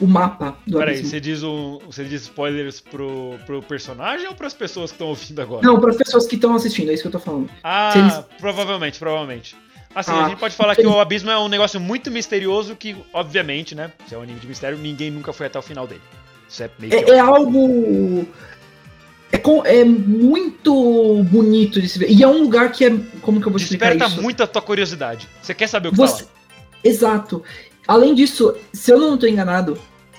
O mapa do Peraí, abismo. você diz, um, você diz spoilers pro, pro personagem ou pras pessoas que estão ouvindo agora? Não, para as pessoas que estão assistindo, é isso que eu tô falando. Ah, eles- provavelmente, provavelmente. Assim, Ah, a gente pode falar que eles- o Abismo é um negócio muito misterioso que, obviamente, né? Se é um anime de mistério, ninguém nunca foi até o final dele. Isso é meio que É, é algo. É, com- é muito bonito de se ver. E é um lugar que é. Como que eu vou explicar Desperta isso? muito a tua curiosidade. Você quer saber o que Você- tá? Exato. Além disso, se eu não estou enganado,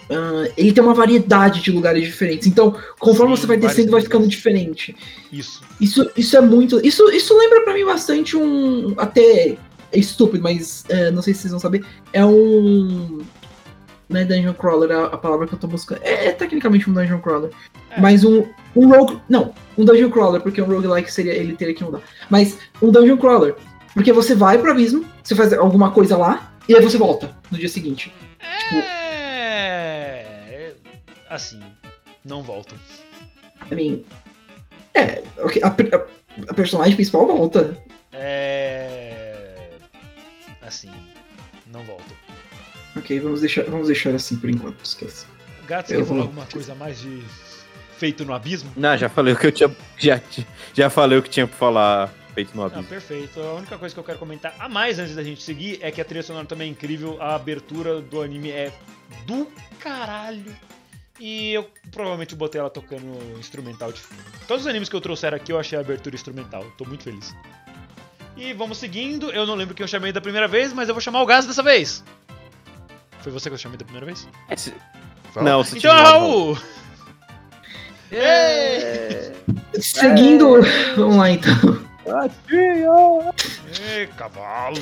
ah, ele tem uma variedade de lugares diferentes. Então, conforme Sim, você vai descendo, vai ficando diferente. Isso. Isso, isso é muito. Isso, isso lembra pra mim bastante um. Até. É estúpido, mas é, não sei se vocês vão saber. É um. Não é Dungeon Crawler a, a palavra que eu tô buscando. É, é tecnicamente um Dungeon Crawler. É. Mas um. Um rogue. Não, um Dungeon Crawler, porque um roguelike seria ele teria que mudar. Mas um Dungeon Crawler. Porque você vai pro abismo, você faz alguma coisa lá, e aí você volta no dia seguinte. É. Assim. Não volta. I mean. É, a, a- a personagem principal volta. É. Assim. Não volta. Ok, vamos deixar, vamos deixar assim por enquanto, esquece. Gato, você Eu quer falar vou- alguma coisa mais de. Feito no abismo? Não, já falei o que eu tinha. Já, já falei o que tinha pra falar feito no Ah, abismo. perfeito. A única coisa que eu quero comentar a mais antes da gente seguir é que a trilha sonora também é incrível, a abertura do anime é do caralho. E eu provavelmente botei ela tocando instrumental de fundo. Todos os animes que eu trouxer aqui eu achei a abertura instrumental, tô muito feliz. E vamos seguindo, eu não lembro quem eu chamei da primeira vez, mas eu vou chamar o Gás dessa vez. Foi você que eu chamei da primeira vez? Esse- Foi Não, você Então, Raul! Ei! Seguindo. Vamos lá então. Ei, cavalo!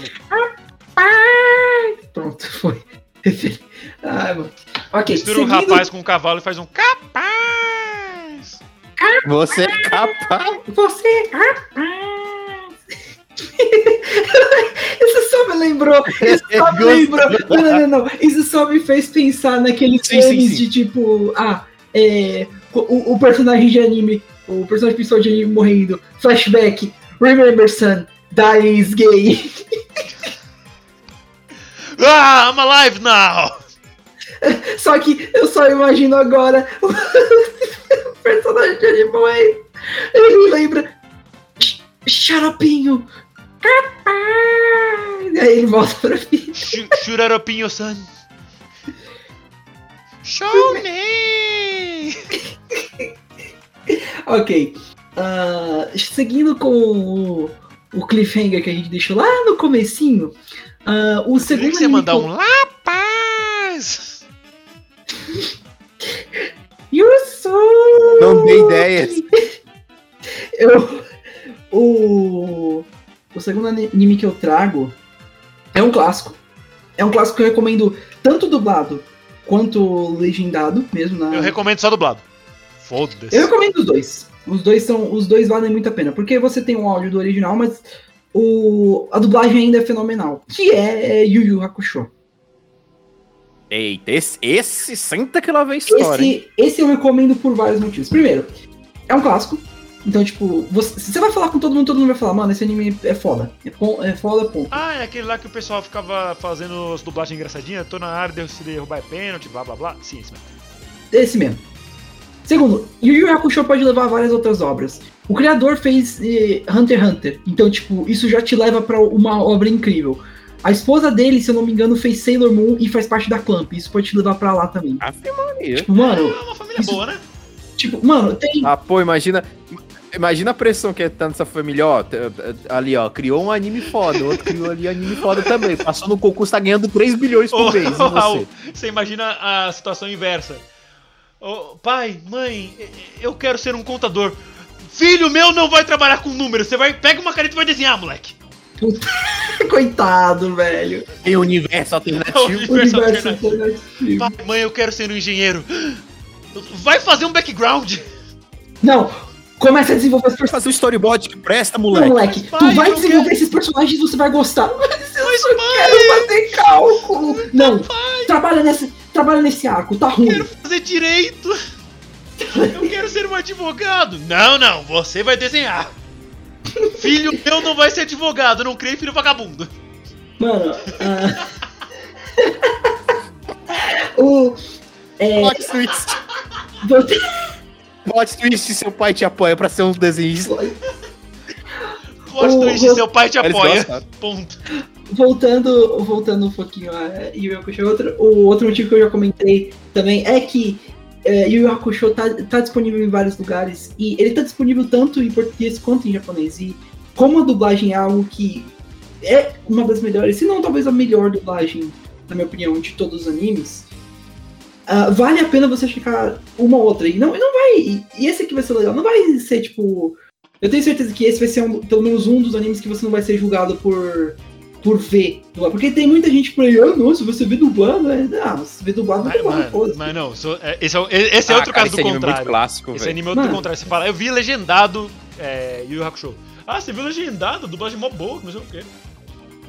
Pronto, foi. ah, mano. Ok, Mistura um seguindo. rapaz com um cavalo e faz um capaz! Você é capaz. Você é capaz. Isso só me lembrou. Isso só me lembrou. Não, não, não, não. Isso só me fez pensar naqueles Sim, sim, filmes sim. de tipo. Ah, é. O, o personagem de anime. O personagem principal de anime morrendo. Flashback. Remember, son. Die is gay. Ah, I'm alive now! Só que eu só imagino agora personagem de anime é. Ele lembra. "Sh- Xaropinho! Aí ele volta pra. Shu- Shuraropinho-san. Show me! Ok. Ah, seguindo com o, o cliffhanger que a gente deixou lá no comecinho. ah, o segundo você anime mandar que eu- um Lapaz! You're so... Não dei ideias. Eu, o, o segundo anime que eu trago é um clássico. É um clássico que eu recomendo tanto dublado quanto legendado mesmo. Na... Eu recomendo só dublado. Foda-se. Eu recomendo os dois. Os dois são, os dois valem muito a pena, porque você tem o áudio do original, mas o, a dublagem ainda é fenomenal. Que é, Yu Yu Hakusho. Eita, esse, esse senta que lá vem história. Esse, esse eu recomendo por vários motivos. Primeiro, é um clássico. Então, tipo, você, se você vai falar com todo mundo, todo mundo vai falar, mano, esse anime é foda. É, é foda, ponto. Ah, é aquele lá que o pessoal ficava fazendo as dublagens engraçadinhas. Tô na área, deu se derrubar é pênalti, blá blá blá. Sim, esse mesmo. Esse mesmo. Segundo, Yu Yu Hakusho pode levar a várias outras obras. O criador fez eh, Hunter x Hunter, então, tipo, isso já te leva pra uma obra incrível. A esposa dele, se eu não me engano, fez Sailor Moon e faz parte da Clamp. Isso pode te levar pra lá também. Maria. Tipo, mano, É uma família Isso- boa, né? tipo, mano, tem. Ah, pô, imagina. Imagina a pressão que é tá nessa família, ó. Ali, ó, criou um anime foda, o outro criou ali anime foda também. Passou no concurso, tá ganhando 3 bilhões por mês. Raul, você? você imagina a situação inversa. Ô, pai, mãe, eu quero ser um contador. Filho meu não vai trabalhar com números. Você vai pega uma caneta e vai desenhar, moleque. Coitado, velho. Tem universo alternativo. Universo Universo alternativo. alternativo. Pai, mãe, eu quero ser um engenheiro. Vai fazer um background. Não, começa a desenvolver os Vai personagens. fazer um storyboard que presta, Não, moleque. moleque, Mas, tu pai, vai desenvolver quero- esses personagens e você vai gostar. Mas eu Mas, só pai, quero fazer cálculo. Não, trabalha nesse, trabalha nesse arco, tá ruim. quero fazer direito. Eu quero ser um advogado. Não, não, você vai desenhar. Filho meu não vai ser advogado, não creio em filho vagabundo. Mano, ah, o. É, Plot twist. voltei- Plot twist, seu pai te apoia pra ser um desenhista. Plot O- twist, seu pai te apoia. Ponto. Voltando, voltando um pouquinho a Yu Hakusho, outro, o outro motivo que eu já comentei também é que é, Yu Hakusho tá, tá disponível em vários lugares e ele tá disponível tanto em português quanto em japonês. E como a dublagem é algo que é uma das melhores, se não talvez a melhor dublagem, na minha opinião, de todos os animes, ah, vale a pena você checar uma ou outra. E não, não vai. E esse aqui vai ser legal. Não vai ser tipo. Eu tenho certeza que esse vai ser um- pelo menos um dos animes que você não vai ser julgado por por ver dublado. Porque tem muita gente por aí, ah, nossa, você vê dublado, né? Ah, você vê dublado, Mas, dublado, mas- foda-se. mas não, so- é- esse é, esse é Ah, outro cara, caso do é contrário. clássico, Esse anime é outro do Mano. contrário. Você fala, eu vi legendado é, Yu Yu Hakusho. Ah, você viu legendado, dublagem mó boa, não sei o quê.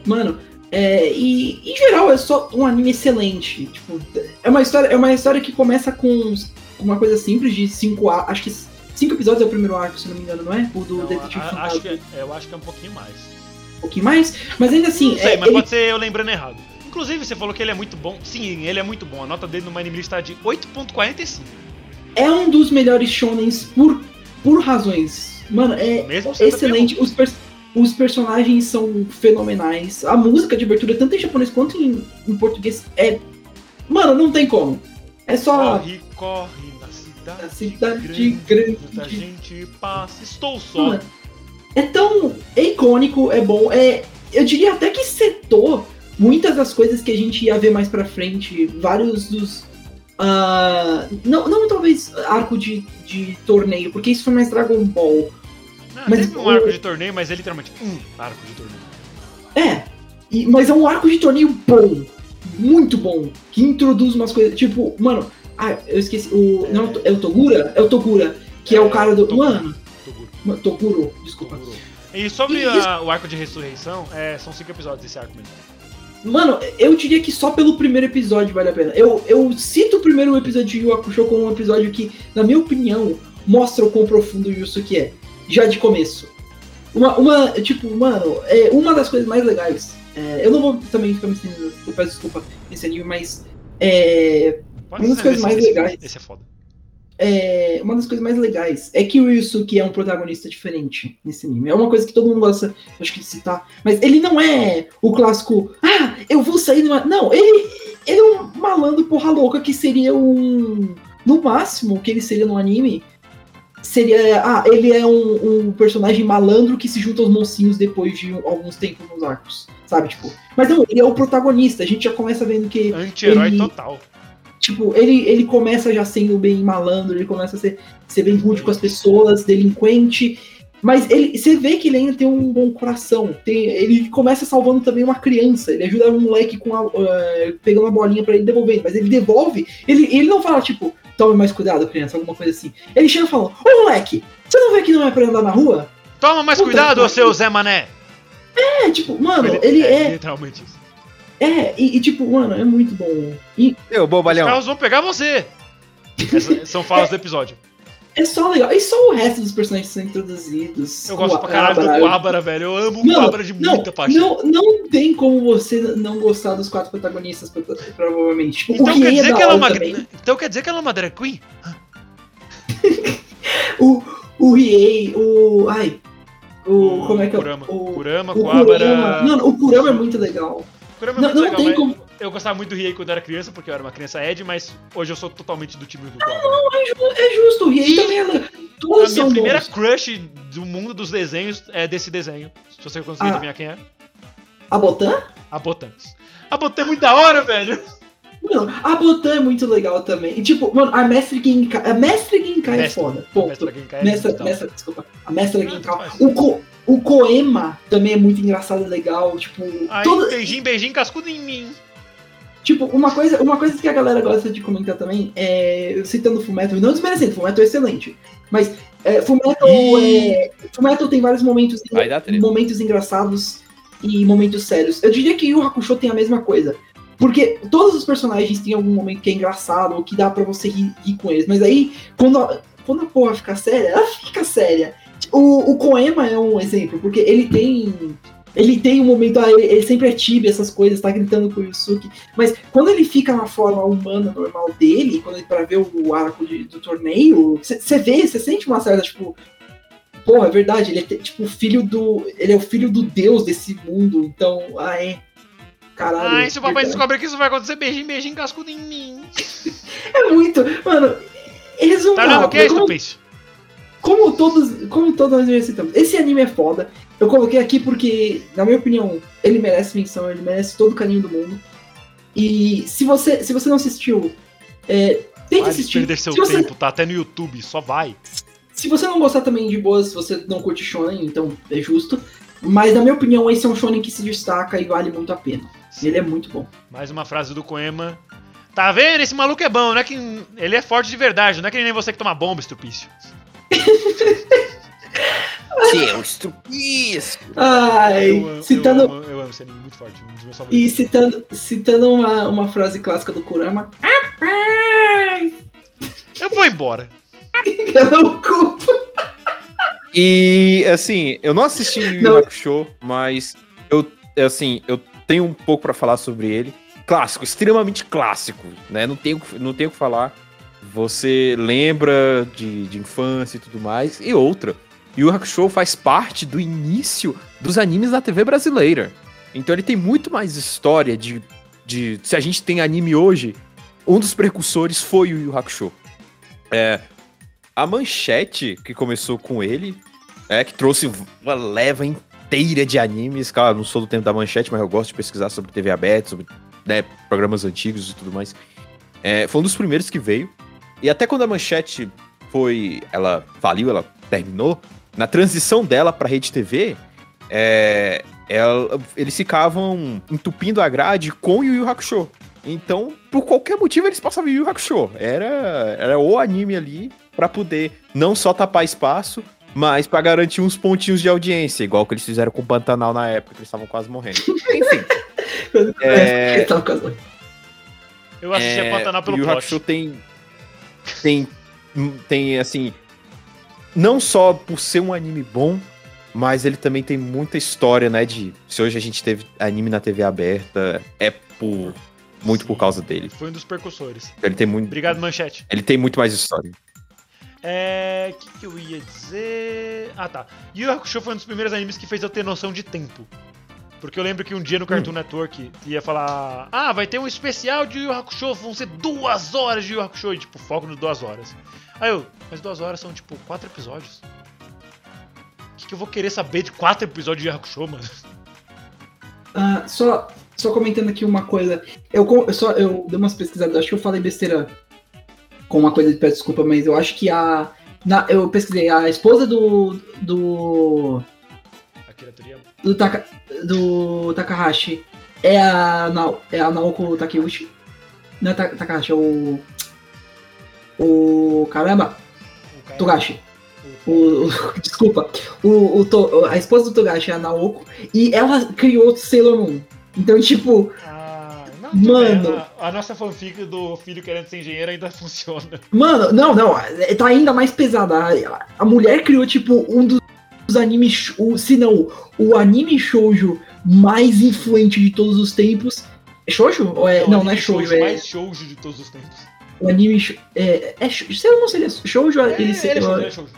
Mano, é, e em geral é só um anime excelente. Tipo, é uma história, é uma história que começa com uma coisa simples de cinco acho que cinco episódios é o primeiro arco, se não me engano, não é? O do Não, Detetive a- Fantasma. acho, que, é- eu acho que é um pouquinho mais. Um pouquinho mais, mas ainda assim, Não sei, é, mas ele pode ser eu lembrando errado. Inclusive, você falou que ele é muito bom. Sim, ele é muito bom. A nota dele no Anime está de 8.45. é um dos melhores shonens por, por razões. Mano, é excelente. Os, pers- os personagens são fenomenais. A música de abertura, tanto em japonês quanto em, em português, é. Mano, não tem como. É só. Corre, corre na cidade. Cidade grande. Muita grande. gente passa. Estou só. Mano, é tão é icônico, é bom. É, eu diria até que setou muitas das coisas que a gente ia ver mais pra frente. Vários dos. ah, não, não talvez arco de, de torneio, porque isso foi mais Dragon Ball. Não, mas teve um o- arco de torneio, mas é literalmente um arco de torneio. É, e- mas é um arco de torneio bom. Muito bom. Que introduz umas coisas. Tipo, mano. Ah, eu esqueci. O, É. não, é o Togura? É o Togura. Que é, o cara do. Mano, Toguro, desculpa. Toguro. E sobre E a- o arco de ressurreição, é, são cinco episódios esse arco mesmo. Mano, eu diria que só pelo primeiro episódio vale a pena. Eu, eu cito o primeiro episódio de Yu Hakusho como um episódio que, na minha opinião, mostra o quão profundo o Yusuke é. Já de começo. Uma, uma tipo, mano, é uma das coisas mais legais. é, eu não vou também ficar me estendendo, eu peço desculpa nesse anime, mas é, Pode Uma das coisas mais esse- legais. Esse é foda. É, uma das coisas mais legais é que o Yusuke é um protagonista diferente nesse anime. É uma coisa que todo mundo gosta, acho que, de citar. Mas ele não é o clássico, ah, eu vou sair numa. Não, ele, ele é um malandro porra louca que seria um. No máximo, o que ele seria no anime seria. Ah, ele é um, um personagem malandro que se junta aos mocinhos depois de alguns tempos nos arcos. Sabe, tipo. Mas não, ele é o protagonista. A gente já começa vendo que. Anti-herói ele- total. Tipo, ele, ele começa já sendo bem malandro, ele começa a ser, ser bem rude com as pessoas, delinquente. Mas ele, você vê que ele ainda tem um bom coração. Tem, ele começa salvando também uma criança. Ele ajuda um moleque com a, eh, pegando uma bolinha pra ele devolver. Mas ele devolve. Ele, ele não fala, tipo, tome mais cuidado, criança, alguma coisa assim. Ele chega falando, ô moleque, você não vê que não é pra andar na rua? Toma mais Puta cuidado, seu Zé Mané. É, tipo, mano, ele é. Literalmente isso. É, e, e, tipo, mano, é muito bom. E Eu, Os bobalhão. carros vão pegar você. Essas são falas do episódio. é só legal. E só o resto dos personagens são introduzidos. Eu gosto O pra caralho do Abra, Coabra, velho. Eu amo o Não, Coabra de Não, muita paixão. não, não tem como você não gostar dos quatro protagonistas, pro- provavelmente. Tipo, Então o quer, Riei dizer da que ela é uma, também. então quer dizer que ela é uma drag queen? O, o Riei, o. Ai. O. O Como é que é? Kurama. O, Kurama, o. Kurama. Mano, o Kurama é muito legal. Kurama é Não, muito não legal, como. Eu gostava muito do Riei quando eu era criança, porque eu era uma criança Ed, mas hoje eu sou totalmente do time do Coabra. É ju- É justo, o Riei também é legal. A Todos minha são primeira bons. crush do mundo dos desenhos é desse desenho. Se você conseguir Ah. adivinhar quem é. A Botan? A Botan. A Botan é muito da hora, velho. Mano, a Botan é muito legal também. E, tipo, mano, a Mestre Genkai. A Mestre Genkai é Mestre. foda. Ponto. Mestra Genkai é Mestra, mestra, desculpa. A Mestra Ah, Genkai. O, Ko, o Koema também é muito engraçado e legal. Tipo, Aí, toda, beijinho, beijinho, cascudo em mim. Tipo, uma coisa, uma coisa que a galera gosta de comentar também é. Citando o Fullmetal, não desmerecendo, Fullmetal é excelente. Mas é, Fullmetal, é, Fullmetal tem vários momentos, momentos engraçados e momentos sérios. Eu diria que Yu Hakusho tem a mesma coisa. Porque todos os personagens têm algum momento que é engraçado ou que dá pra você rir, rir com eles. Mas aí, quando a, quando a porra fica séria, ela fica séria. O, o Koema é um exemplo, porque ele tem. Ele tem um momento, ah, ele, ele sempre é tibia, essas coisas, tá gritando com o Yusuke. Mas quando ele fica na forma humana normal dele, quando ele para ver o arco de- do torneio, você vê, você sente uma certa, tipo. Porra, é verdade, ele é tipo filho do. Ele é o filho do deus desse mundo, então. Ah, é. Caralho. Ai, se o papai verdade. descobrir que isso vai acontecer, beijinho, beijinho, cascudo em mim. É muito. Mano, resumo. Tá olhando o rápido, que, como-? Como todos, como todos nós citamos, esse anime é foda. Eu coloquei aqui porque, na minha opinião, ele merece menção, ele merece todo o carinho do mundo. E se você, se você não assistiu, é, tente Vai assistir. perder seu se, você, tempo, tá até no YouTube, só vai. se você não gostar também de boas, se você não curte shonen, então é justo. Mas na minha opinião, esse é um shonen que se destaca e vale muito a pena. Ele é muito bom. Mais uma frase do Koema. Tá vendo? Esse maluco é bom, não é que. Ele é forte de verdade, não é que nem você que toma bomba, estrupício. Seu estrupício. Ai, Eu, amo- citando, eu, amo, eu amo esse anime muito forte, um dos meus favoritos. E citando, citando uma, uma frase clássica do Kurama. Eu vou embora. Eu não culpo. E, assim, eu não assisti o Hakusho, mas eu, assim, eu tenho um pouco pra falar sobre ele. Clássico, extremamente clássico, né? Não tenho, não tenho o que falar. Você lembra de, de infância e tudo mais. E outra, Yu Hakusho faz parte do início dos animes da TV brasileira. Então ele tem muito mais história de, de... Se a gente tem anime hoje, um dos precursores foi o Yu Hakusho. É, a manchete que começou com ele, é que trouxe uma leva inteira de animes. Cara, não sou do tempo da manchete, mas eu gosto de pesquisar sobre TV aberta, sobre né, programas antigos e tudo mais. É, foi um dos primeiros que veio. E até quando a manchete foi. Ela faliu, ela terminou. Na transição dela pra Rede TV, é, ela- eles ficavam entupindo a grade com Yu Yu Hakusho. Então, por qualquer motivo, eles passavam Yu Yu Hakusho. Era, era o anime ali pra poder não só tapar espaço, mas pra garantir uns pontinhos de audiência, igual que eles fizeram com o Pantanal na época, que eles estavam quase morrendo. Enfim. É. Eu assisti a Pantanal pelo Yu. Hakusho tem, tem, tem, assim, não só por ser um anime bom, mas ele também tem muita história, né, de, se hoje a gente teve anime na TV aberta, é por, muito por causa dele. Foi um dos percussores. Ele tem muito, Obrigado, Manchete. ele tem muito mais história. É. O que, que eu ia dizer? Ah tá. Yu Hakusho foi um dos primeiros animes que fez eu ter noção de tempo. Porque eu lembro que um dia no Cartoon Network ia falar: Ah, vai ter um especial de Yu Hakusho, vão ser duas horas de Yu Hakusho, e tipo, foco nas duas horas. Aí eu, mas duas horas são tipo quatro episódios. O que, que eu vou querer saber de quatro episódios de Yu Hakusho, mano? Ah, só, só comentando aqui uma coisa. Eu, eu só eu dei umas pesquisadas, acho que eu falei besteira com uma coisa de peço desculpa, mas eu acho que a. na- eu pesquisei, a esposa do. do. Do, Taka, do Takahashi é a, é a Naoko Takeuchi. Não é Ta- Takahashi, é o. O. Caramba! O cara- Togashi. o- O, desculpa. O, o a esposa do Togashi é a Naoko. E ela criou Sailor Moon. Então, tipo, Ah, não, tudo Mano. bem, a, a nossa fanfic do filho querendo ser engenheiro ainda funciona. Mano, não, não, é- tá ainda mais pesada. A, a mulher criou, tipo, um dos, dos animes, o, se não, o anime shoujo mais influente de todos os tempos. É shoujo? Ou é, não, não, o é shoujo, é mais shoujo de todos os tempos. o anime é, é sh- se eu não seria shoujo, É, ele, ele, é é, ele é shoujo.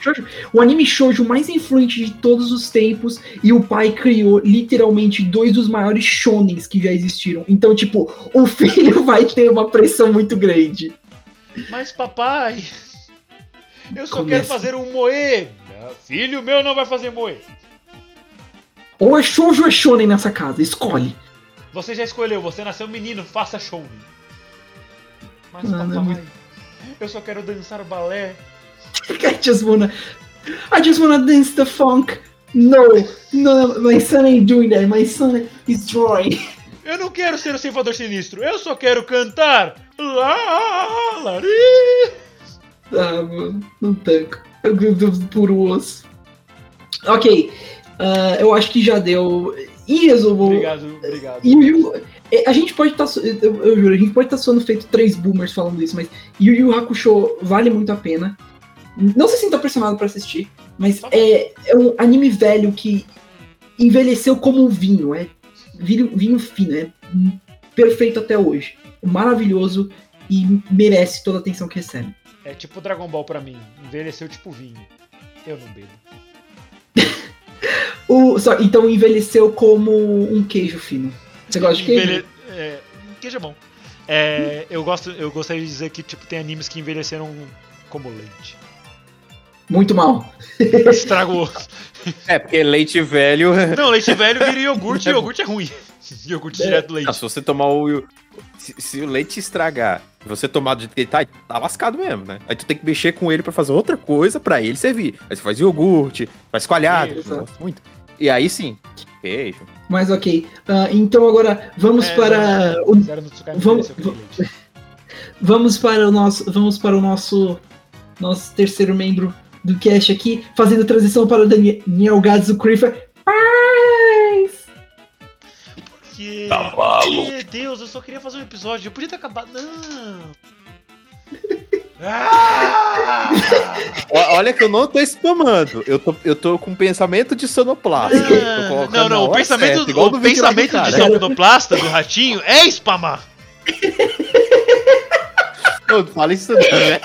shoujo. O anime shoujo mais influente de todos os tempos e o pai criou literalmente dois dos maiores shonens que já existiram. Então, tipo, o filho vai ter uma pressão muito grande. Mas papai, eu só Começa. quero fazer um moe. Não, Filho meu não vai fazer moe. Ou é shoujo ou é shonen nessa casa, escolhe. Você já escolheu, você nasceu menino, faça show. Mas Mano, é papai, muito- eu só quero dançar balé. I just wanna. I just wanna dance the funk. No, no, my son ain't doing that. My son is drawing. Eu não quero ser o ceifador sinistro, eu só quero cantar. Lá, lari. Ah, mano, não tanco. Osso. Ok, ah, eu acho que já deu. Resumo, Obrigado, obrigado. Yu é, a gente pode estar. eu, eu juro, a gente pode estar sendo feito três boomers falando isso, mas Yu Yu Hakusho vale muito a pena. Não se sinta pressionado pra assistir, mas é, é um anime velho que envelheceu como um vinho, é vinho, vinho fino, é perfeito até hoje. Maravilhoso e merece toda a atenção que recebe. É tipo Dragon Ball pra mim, envelheceu tipo vinho. Eu não bebo. O, só, então envelheceu como um queijo fino. Você gosta de queijo? Envelhe... É, queijo é bom. É, eu, gosto, eu gostaria de dizer que tipo, tem animes que envelheceram como leite. Muito mal. Estragou. É, porque leite velho. Não, leite velho vira iogurte e iogurte é ruim. Iogurte direto do Ah, leite. se você tomar o. Se, se o leite estragar você tomar do jeito que ele tá, tá lascado mesmo, né? Aí tu tem que mexer com ele pra fazer outra coisa pra ele servir. Aí você faz iogurte, faz gosto muito. E aí sim, queijo. Mas ok. Ah, então agora vamos É, para o Vamos- leite. vamos para o nosso vamos para o nosso nosso terceiro membro do cast aqui, fazendo transição para o Daniel Gadzo Creeper. Paz! Que... Cavalo. Meu Deus, eu só queria fazer um episódio. Eu podia ter acabado. Não! Ah! Olha que eu não tô spamando. Eu tô, eu tô com pensamento de sonoplasta. Colocando Não, não, o pensamento, certa, igual o pensamento de sonoplasta do ratinho é spamar. Não, fala isso não, né?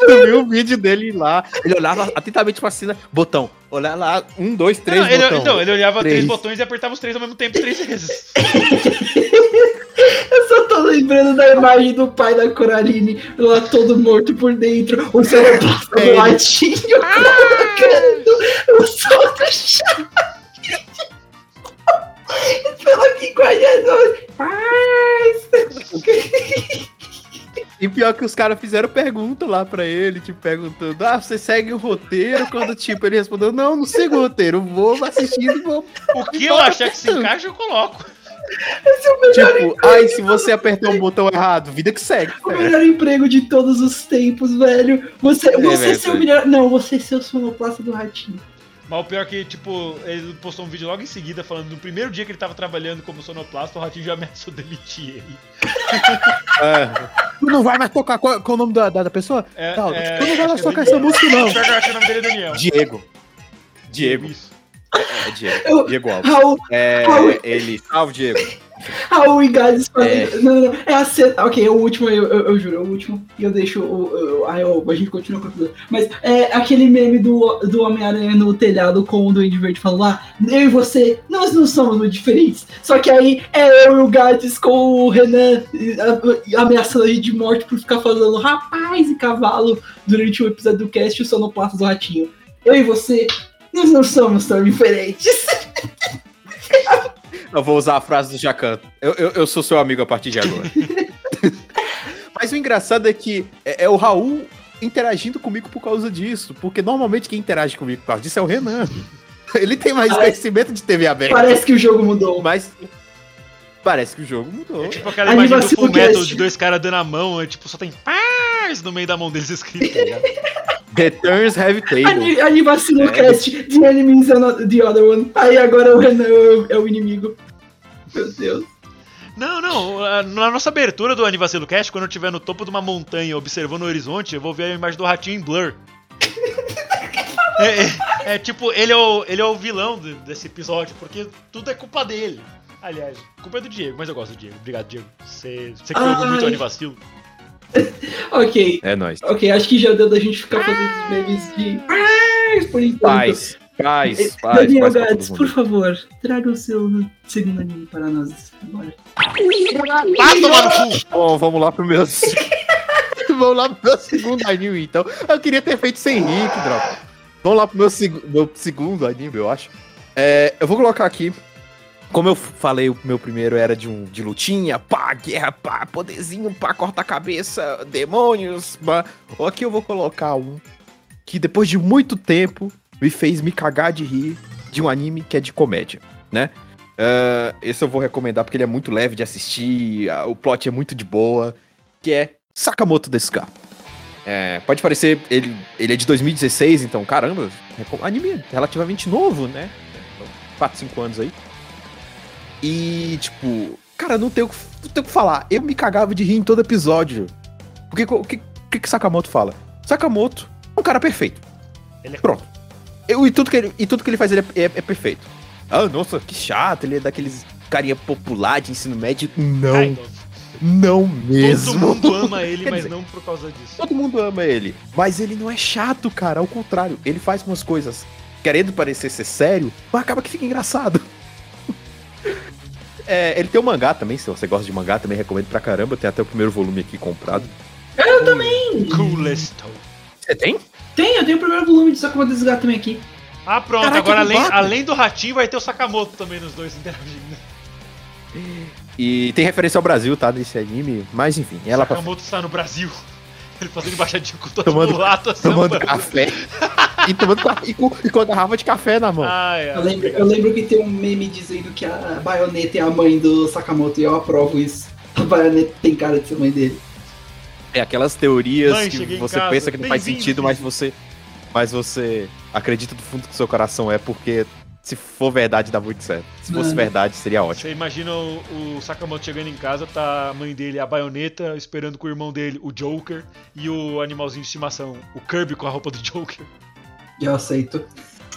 Tu viu o vídeo dele lá, ele olhava atentamente pra cena, botão, olhar lá, um, dois, três, Não, ele, botão. então, ele olhava três. Três. botões e apertava os três ao mesmo tempo três vezes. Eu só tô lembrando da imagem do pai da Coraline lá todo morto por dentro, o cérebro do É. latinho colocando o som do chá. Que Jesus. Paz! E pior que os caras fizeram pergunta lá pra ele, tipo, perguntando, ah, você segue o roteiro? Quando, tipo, ele respondeu, não, não sigo o roteiro, vou assistindo e vou... O que eu achar que se encaixa, eu coloco. Tipo, ai, se você apertar um botão errado, vida que segue. O melhor emprego de todos os tempos, velho. Você, você verdade. ser o melhor. Não, você ser o sonoplasta do ratinho. Mas o pior é que, tipo, ele postou um vídeo logo em seguida falando no primeiro dia que ele tava trabalhando como sonoplasta, o ratinho já ameaçou demitir ele. É. Tu não vai mais tocar, qual, qual é o nome da, da, pessoa? É, Não, é, tu não vai mais é tocar essa música, não. Eu acho que o nome dele é Daniel. Diego. Diego. Isso. É Diego. Eu- Diego Alves. Raul, É, Raul. ele. Salve, Diego. Raul e Gades fazem. É. Não, não, é a cena. Ok, é o último, eu, eu, eu juro, é o último. E eu deixo o. o- Aí eu- a gente continua com o Mas é aquele meme do, do Homem-Aranha no telhado com o Duende Verde falando lá, eu e você, nós não somos muito diferentes. Só que aí é eu e o Gades com o Renan a- ameaçando a gente de morte por ficar falando rapaz e cavalo durante o episódio do cast o sonoplasta do ratinho. Eu e você, nós não somos tão diferentes. Eu vou usar a frase do Jacan. Eu, eu, eu sou seu amigo a partir de agora. Mas o engraçado é que é, é o Raul interagindo comigo por causa disso. Porque normalmente quem interage comigo por causa disso é o Renan. Ele tem mais Parece- conhecimento de TV aberta. Parece que o jogo mudou. Mas parece que o jogo mudou. É tipo aquela imagem do Full Metal de dois caras dando a mão, é tipo, só tem paz no meio da mão deles escrito, tá ligado? Returns Heavy Table. Ani- Anivacilo É. Cast, The ano- the other one. Aí agora o Renan é o- é o inimigo. Meu Deus. Não, não. Na nossa abertura do Anivacilo Cast, quando eu estiver no topo de uma montanha observando o horizonte, eu vou ver a imagem do ratinho em blur. É, é- é tipo, ele é o, ele é o vilão de- desse episódio, porque tudo é culpa dele. Aliás, culpa é do Diego, mas eu gosto do Diego. Obrigado, Diego. Você, você que jogou Ai. muito o Anivacilo. Ok, É nóis. ok, acho que já deu da gente ficar fazendo os memes de. Ah, por enquanto. Paz, paz, paz. Daniel paz pra todo Gades, por favor, traga o seu segundo anime para nós agora. Ah, tomar no cu! Bom, vamos lá pro meu. vamos lá pro meu segundo anime, então. Eu queria ter feito sem Rick, droga. Vamos lá pro meu, seg- meu segundo anime, eu acho. É, eu vou colocar aqui. Como eu falei, o meu primeiro era de, um, de lutinha, pá, guerra, pá, poderzinho, pá, corta a cabeça, demônios, pá. Aqui eu vou colocar um que depois de muito tempo me fez me cagar de rir de um anime que é de comédia, né? Ah, esse eu vou recomendar porque ele é muito leve de assistir, ah, o plot é muito de boa, que é Sakamoto Desuka. É, pode parecer, ele, ele é de 2016, então, caramba, anime relativamente novo, né? 4, 5 anos aí. E, tipo, cara, não tenho, o que- não tenho o que falar. Eu me cagava de rir em todo episódio. Porque o que, que, que Sakamoto fala? Sakamoto é um cara perfeito. Ele é Pronto. Eu, e, tudo que ele, e tudo que ele faz ele é, é- é perfeito. Ah, nossa, que chato, ele é daqueles carinha popular de ensino médio. Não, não mesmo. Todo mundo ama ele, mas dizer, não por causa disso. Todo mundo ama ele. Mas ele não é chato, cara. Ao contrário, ele faz umas coisas querendo parecer ser sério, mas acaba que fica engraçado. É, ele tem um mangá também, se você gosta de mangá, também recomendo pra caramba. Tem até o primeiro volume aqui comprado. Eu também! Coolest. Você tem? Tem, eu tenho o primeiro volume de Sakuma Desgato também aqui. Ah, pronto. Caraca, Agora, além, além do ratinho, vai ter o Sakamoto também nos dois interagindo. E tem referência ao Brasil, tá? Nesse anime. Mas enfim, ela pra Sakamoto está no Brasil. Ele fazendo embaixadinha com todo Tomando- mundo lá, tomando café. e, tomando, ca- e, com, e com a garrafa de café na mão. Ai, ai, Eu lembro, eu lembro que tem um meme dizendo que a Bayonetta é a mãe do Sakamoto e eu aprovo isso. A Bayonetta tem cara de ser mãe dele. É aquelas teorias Mãe, que você casa, pensa que não faz sentido, mas você. Mas você acredita do fundo do seu coração é porque se for verdade dá muito certo. Se fosse Mano. verdade, seria ótimo. Você imagina o, o Sakamoto chegando em casa, tá a mãe dele, a baioneta, esperando com o irmão dele, o Joker, e o animalzinho de estimação, o Kirby com a roupa do Joker. E eu aceito.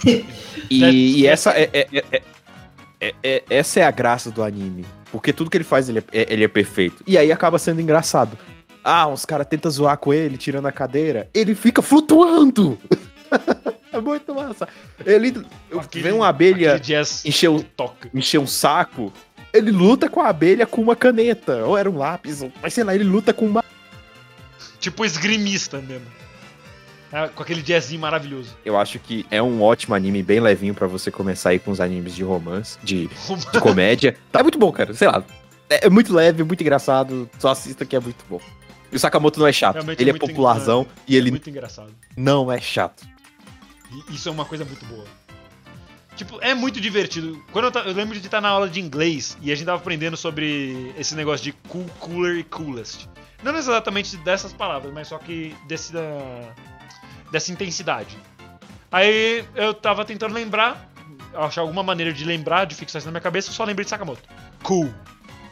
E, e essa é, é- é- é- é- é- essa é a graça do anime. Porque tudo que ele faz, ele é- ele é perfeito. E aí acaba sendo engraçado. Ah, uns caras tentam zoar com ele, tirando a cadeira. Ele fica flutuando! é muito massa. Ele aquele- vê uma abelha encher o, toca. encher um saco. Ele luta com a abelha com uma caneta. Ou era um lápis, ou- mas sei lá, ele luta com uma. Tipo esgrimista mesmo. Ah, com aquele jazzinho maravilhoso. Eu acho que é um ótimo anime, bem levinho pra você começar aí com os animes de romance, de, de comédia. Tá muito bom, cara. Sei lá. É, é muito leve, muito engraçado. Só assista que é muito bom. E o Sakamoto não é chato. Realmente ele é muito popularzão e ele Muito engraçado. não é chato. E isso é uma coisa muito boa. Tipo, é muito divertido. Quando eu, eu lembro de estar na aula de inglês e a gente tava aprendendo sobre esse negócio de cool, cooler e coolest. Não exatamente dessas palavras, mas só que desse, da- dessa intensidade. Aí eu tava tentando lembrar, achar alguma maneira de lembrar, de fixar isso na minha cabeça, eu só lembrei de Sakamoto. Cool.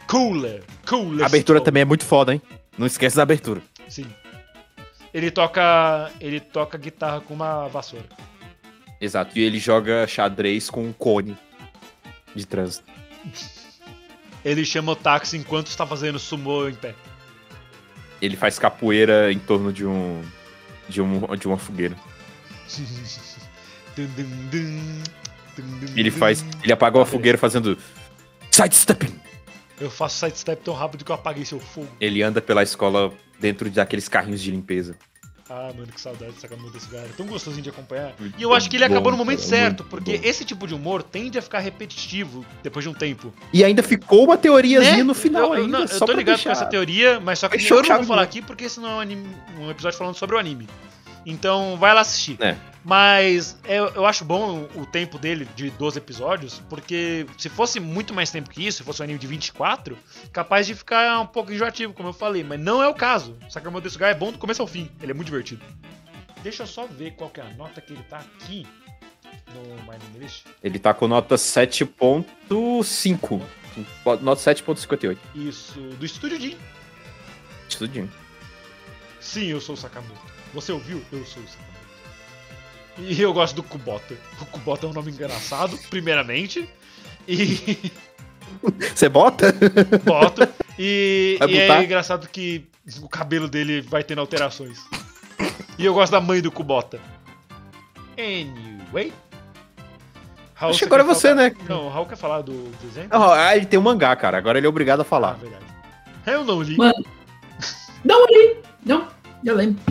Cooler. Coolest. A abertura também é muito foda, hein? Não esquece da abertura. Sim. Ele toca. Ele toca guitarra com uma vassoura. Exato. E ele joga xadrez com um cone de trânsito. Ele chama o táxi enquanto está fazendo sumô em pé. Ele faz capoeira em torno de um. de, um, de uma fogueira. Dun, dun, dun, Ele faz. Ele apagou a fogueira fazendo. Sidestepping! Eu faço sidestep tão rápido que eu apaguei seu fogo. Ele anda pela escola dentro daqueles carrinhos de limpeza. Ah, mano, que saudade de Sakamoto desse cara. É tão gostosinho de acompanhar. Muito E eu acho que ele bom, acabou no momento cara, certo, porque bom. esse tipo de humor tende a ficar repetitivo depois de um tempo. E ainda ficou uma teoriazinha Né? no final eu, eu, ainda. não, eu só tô ligado deixar. com essa teoria, mas só que Fechou eu não vou falar né? aqui porque esse não é um, anime- um episódio falando sobre o anime. Então vai lá assistir. É. Mas eu, eu acho bom o tempo dele de 12 episódios, porque se fosse muito mais tempo que isso, se fosse um anime de 24, capaz de ficar um pouco enjoativo, como eu falei. Mas não é o caso. Sakamoto Desugai é bom do começo ao fim. Ele é muito divertido. Deixa eu só ver qual que é a nota que ele tá aqui no My List. Ele tá com nota 7.5. Nota 7.58. Isso, do Estúdio Jin. Estudinho. Sim, eu sou o Sakamoto. Você ouviu? Eu sou o Sakamoto. E eu gosto do Kubota. O Kubota é um nome engraçado, primeiramente. E Você bota? boto. E, e é engraçado que o cabelo dele vai tendo alterações. E eu gosto da mãe do Kubota. Anyway. Raul, Acho que agora é você, falar- né? Não, o Raul quer falar do desenho? Ah, ele tem um mangá, cara. Agora ele é obrigado a Ah, falar. verdade. Eu não li. Mano, Não, ali. Não, já lembro.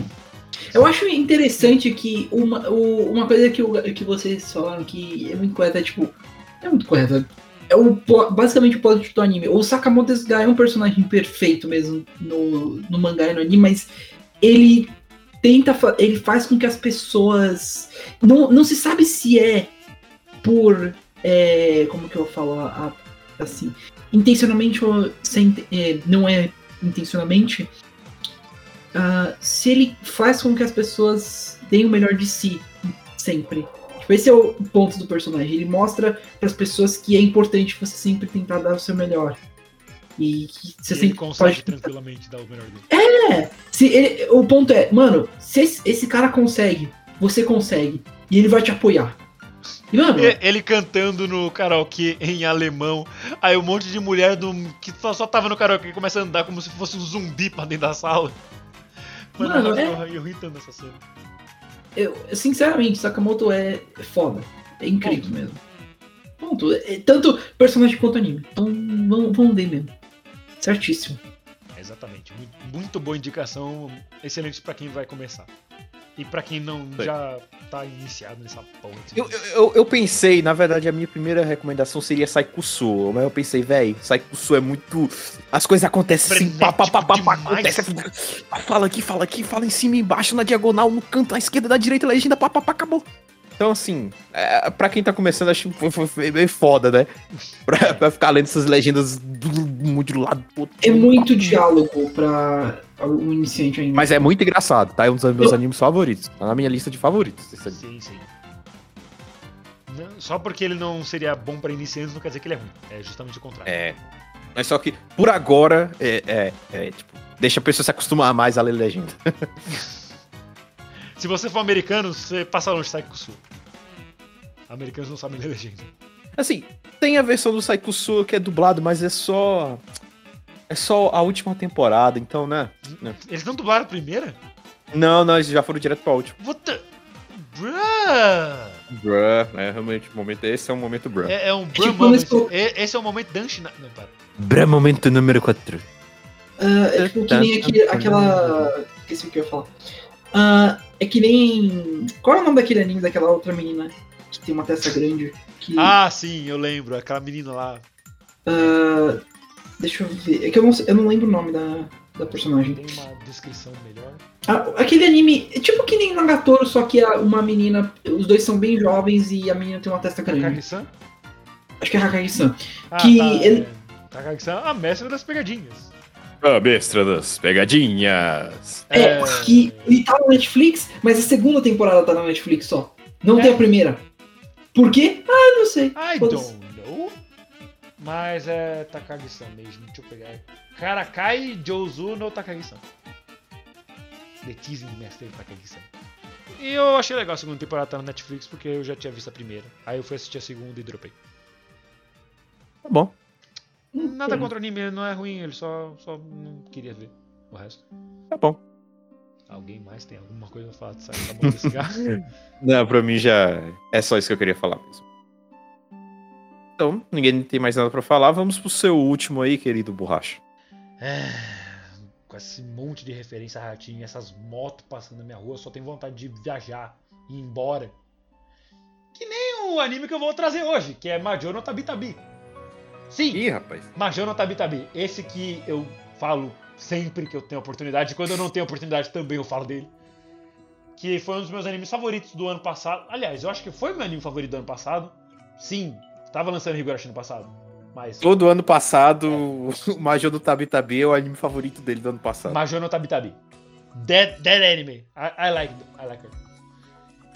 Eu acho interessante que uma, uma coisa que, o- que vocês falaram que é muito correta, tipo. É muito correta. É o, basicamente o plot do anime. O Sakamoto é um personagem perfeito mesmo no, no mangá e no anime, mas ele tenta. Ele faz com que as pessoas. Não, não se sabe se é por. é, como que eu falo? a- assim. Intencionalmente ou sem, é, não é intencionalmente. Ah, se ele faz com que as pessoas deem o melhor de si sempre. Tipo, esse é o ponto do personagem. Ele mostra para as pessoas que é importante você sempre tentar dar o seu melhor. E que você ele sempre consegue pode. tranquilamente dar o melhor dele. É, se ele- o ponto é, mano, se esse, esse cara consegue, você consegue. E ele vai te apoiar. E, mano, E- Ele cantando no karaokê em alemão. Aí um monte de mulher do, que só, só tava no karaokê começa a andar como se fosse um zumbi pra dentro da sala. Mano, é- eu, eu ri tanto nessa cena. eu, sinceramente, Sakamoto é foda. É incrível mesmo. Ponto. É, tanto personagem quanto anime. Então vamos, vamos ver mesmo. Certíssimo. Exatamente. Muito, muito boa indicação. Excelente pra quem vai começar. E pra quem não Bem. já tá iniciado nessa porra. desse Eu, eu, eu- eu pensei, na verdade, a minha primeira recomendação seria Saikusu, mas eu pensei, véi, Saikusu é muito. As coisas acontecem assim, pá, pá, pá, pá, pá, acontece. Fala aqui, fala aqui, fala em cima, embaixo, na diagonal, no canto, à esquerda, da direita, legenda, pá, pá, pá, acabou. Então, assim, é, pra quem tá começando, acho que foi- foi- foi meio foda, né? Pra, pra ficar lendo essas legendas do, do lado do outro. É muito diálogo pra o iniciante ainda. Mas é muito engraçado, tá? É um dos meus Eu- animes favoritos. Tá na minha lista de favoritos. esse anime. Sim, sim. Só porque ele não seria bom pra iniciantes não quer dizer que ele é ruim. É justamente o contrário. É. Mas só que, por agora, é, é, é, tipo, deixa a pessoa se acostumar mais a ler legenda. Se você for americano, você passa longe, sai com o sul. Americanos não sabem ler legenda. Assim, tem a versão do Saikusu que é dublado, mas é só. É só a última temporada, então, né? Eles não dublaram a primeira? Não, não, eles já foram direto pra última. What the... Bruh! Bruh, é realmente o momento. Esse é um momento bruh. É, é um tipo bruh moment. nesse co- É- Esse é o momento Danshina... Não, para. Bruh, momento número 4. Ah, é tipo que nem aquele, aquela. Esqueci o que eu ia falar. Ah, é que nem. Qual é o nome daquele anime daquela outra menina que tem uma testa grande? Que, Ah, sim, eu lembro. Aquela menina lá. ah, deixa eu ver. É que eu não, eu não lembro o nome da, da personagem. Tem uma descrição melhor. Ah, aquele anime. É tipo que nem Nagatoro, só que a- uma menina. Os dois são bem jovens e a menina tem uma testa grande. Takagi-san? Acho que é Hakagi-san. Ah, Que tá, ele- é. Takagi-san, a mestra das pegadinhas. A mestra das pegadinhas. É, que ele tá na Netflix, mas a segunda temporada tá na Netflix só. Não É. tem a primeira. Por quê? Ah, não sei. I Foda-se. don't know. Mas é Takagi-san mesmo. Deixa eu pegar. Karakai Jouzu no Takagi-san. The Teasing Master Takagi-san. E eu achei legal a segunda temporada tá na Netflix porque eu já tinha visto a primeira. Aí eu fui assistir a segunda e dropei. Tá bom. Nada contra o anime, ele não é ruim, ele só, só não queria ver o resto. Tá bom. Alguém mais tem alguma coisa pra falar de sair da boca desse? Não, pra mim já é só isso que eu queria falar mesmo. Então, ninguém tem mais nada pra falar. Vamos pro seu último aí, querido Borracha. É, com esse monte de referência a ratinho, essas motos passando na minha rua, só tenho vontade de viajar e ir embora. Que nem o anime que eu vou trazer hoje, que é Majo no Tabitabi. Sim, Ih, rapaz. Majo no Tabitabi. Esse que eu falo sempre que eu tenho oportunidade, e quando eu não tenho oportunidade também eu falo dele. Que foi um dos meus animes favoritos do ano passado. Aliás, eu acho que foi meu anime favorito do ano passado. Sim, tava lançando Higurashi no passado. Mas Todo ano passado, o Major do Tabi Tabi é o anime favorito dele do ano passado. Majo no Tabitabi. Dead, dead anime. I, I like it. I like it.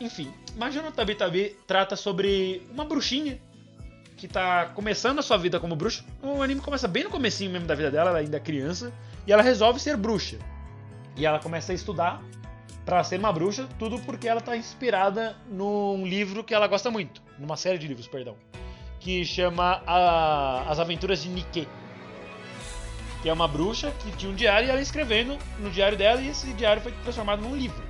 Enfim, Majo no Tabitabi trata sobre uma bruxinha que tá começando a sua vida como bruxa. O anime começa bem no comecinho mesmo da vida dela, ela ainda é criança, e ela resolve ser bruxa. E ela começa a estudar pra ser uma bruxa, tudo porque ela tá inspirada num livro que ela gosta muito, numa série de livros, perdão, que chama a- As Aventuras de Nike que é uma bruxa que tinha um diário e ela escrevendo no diário dela e esse diário foi transformado num livro.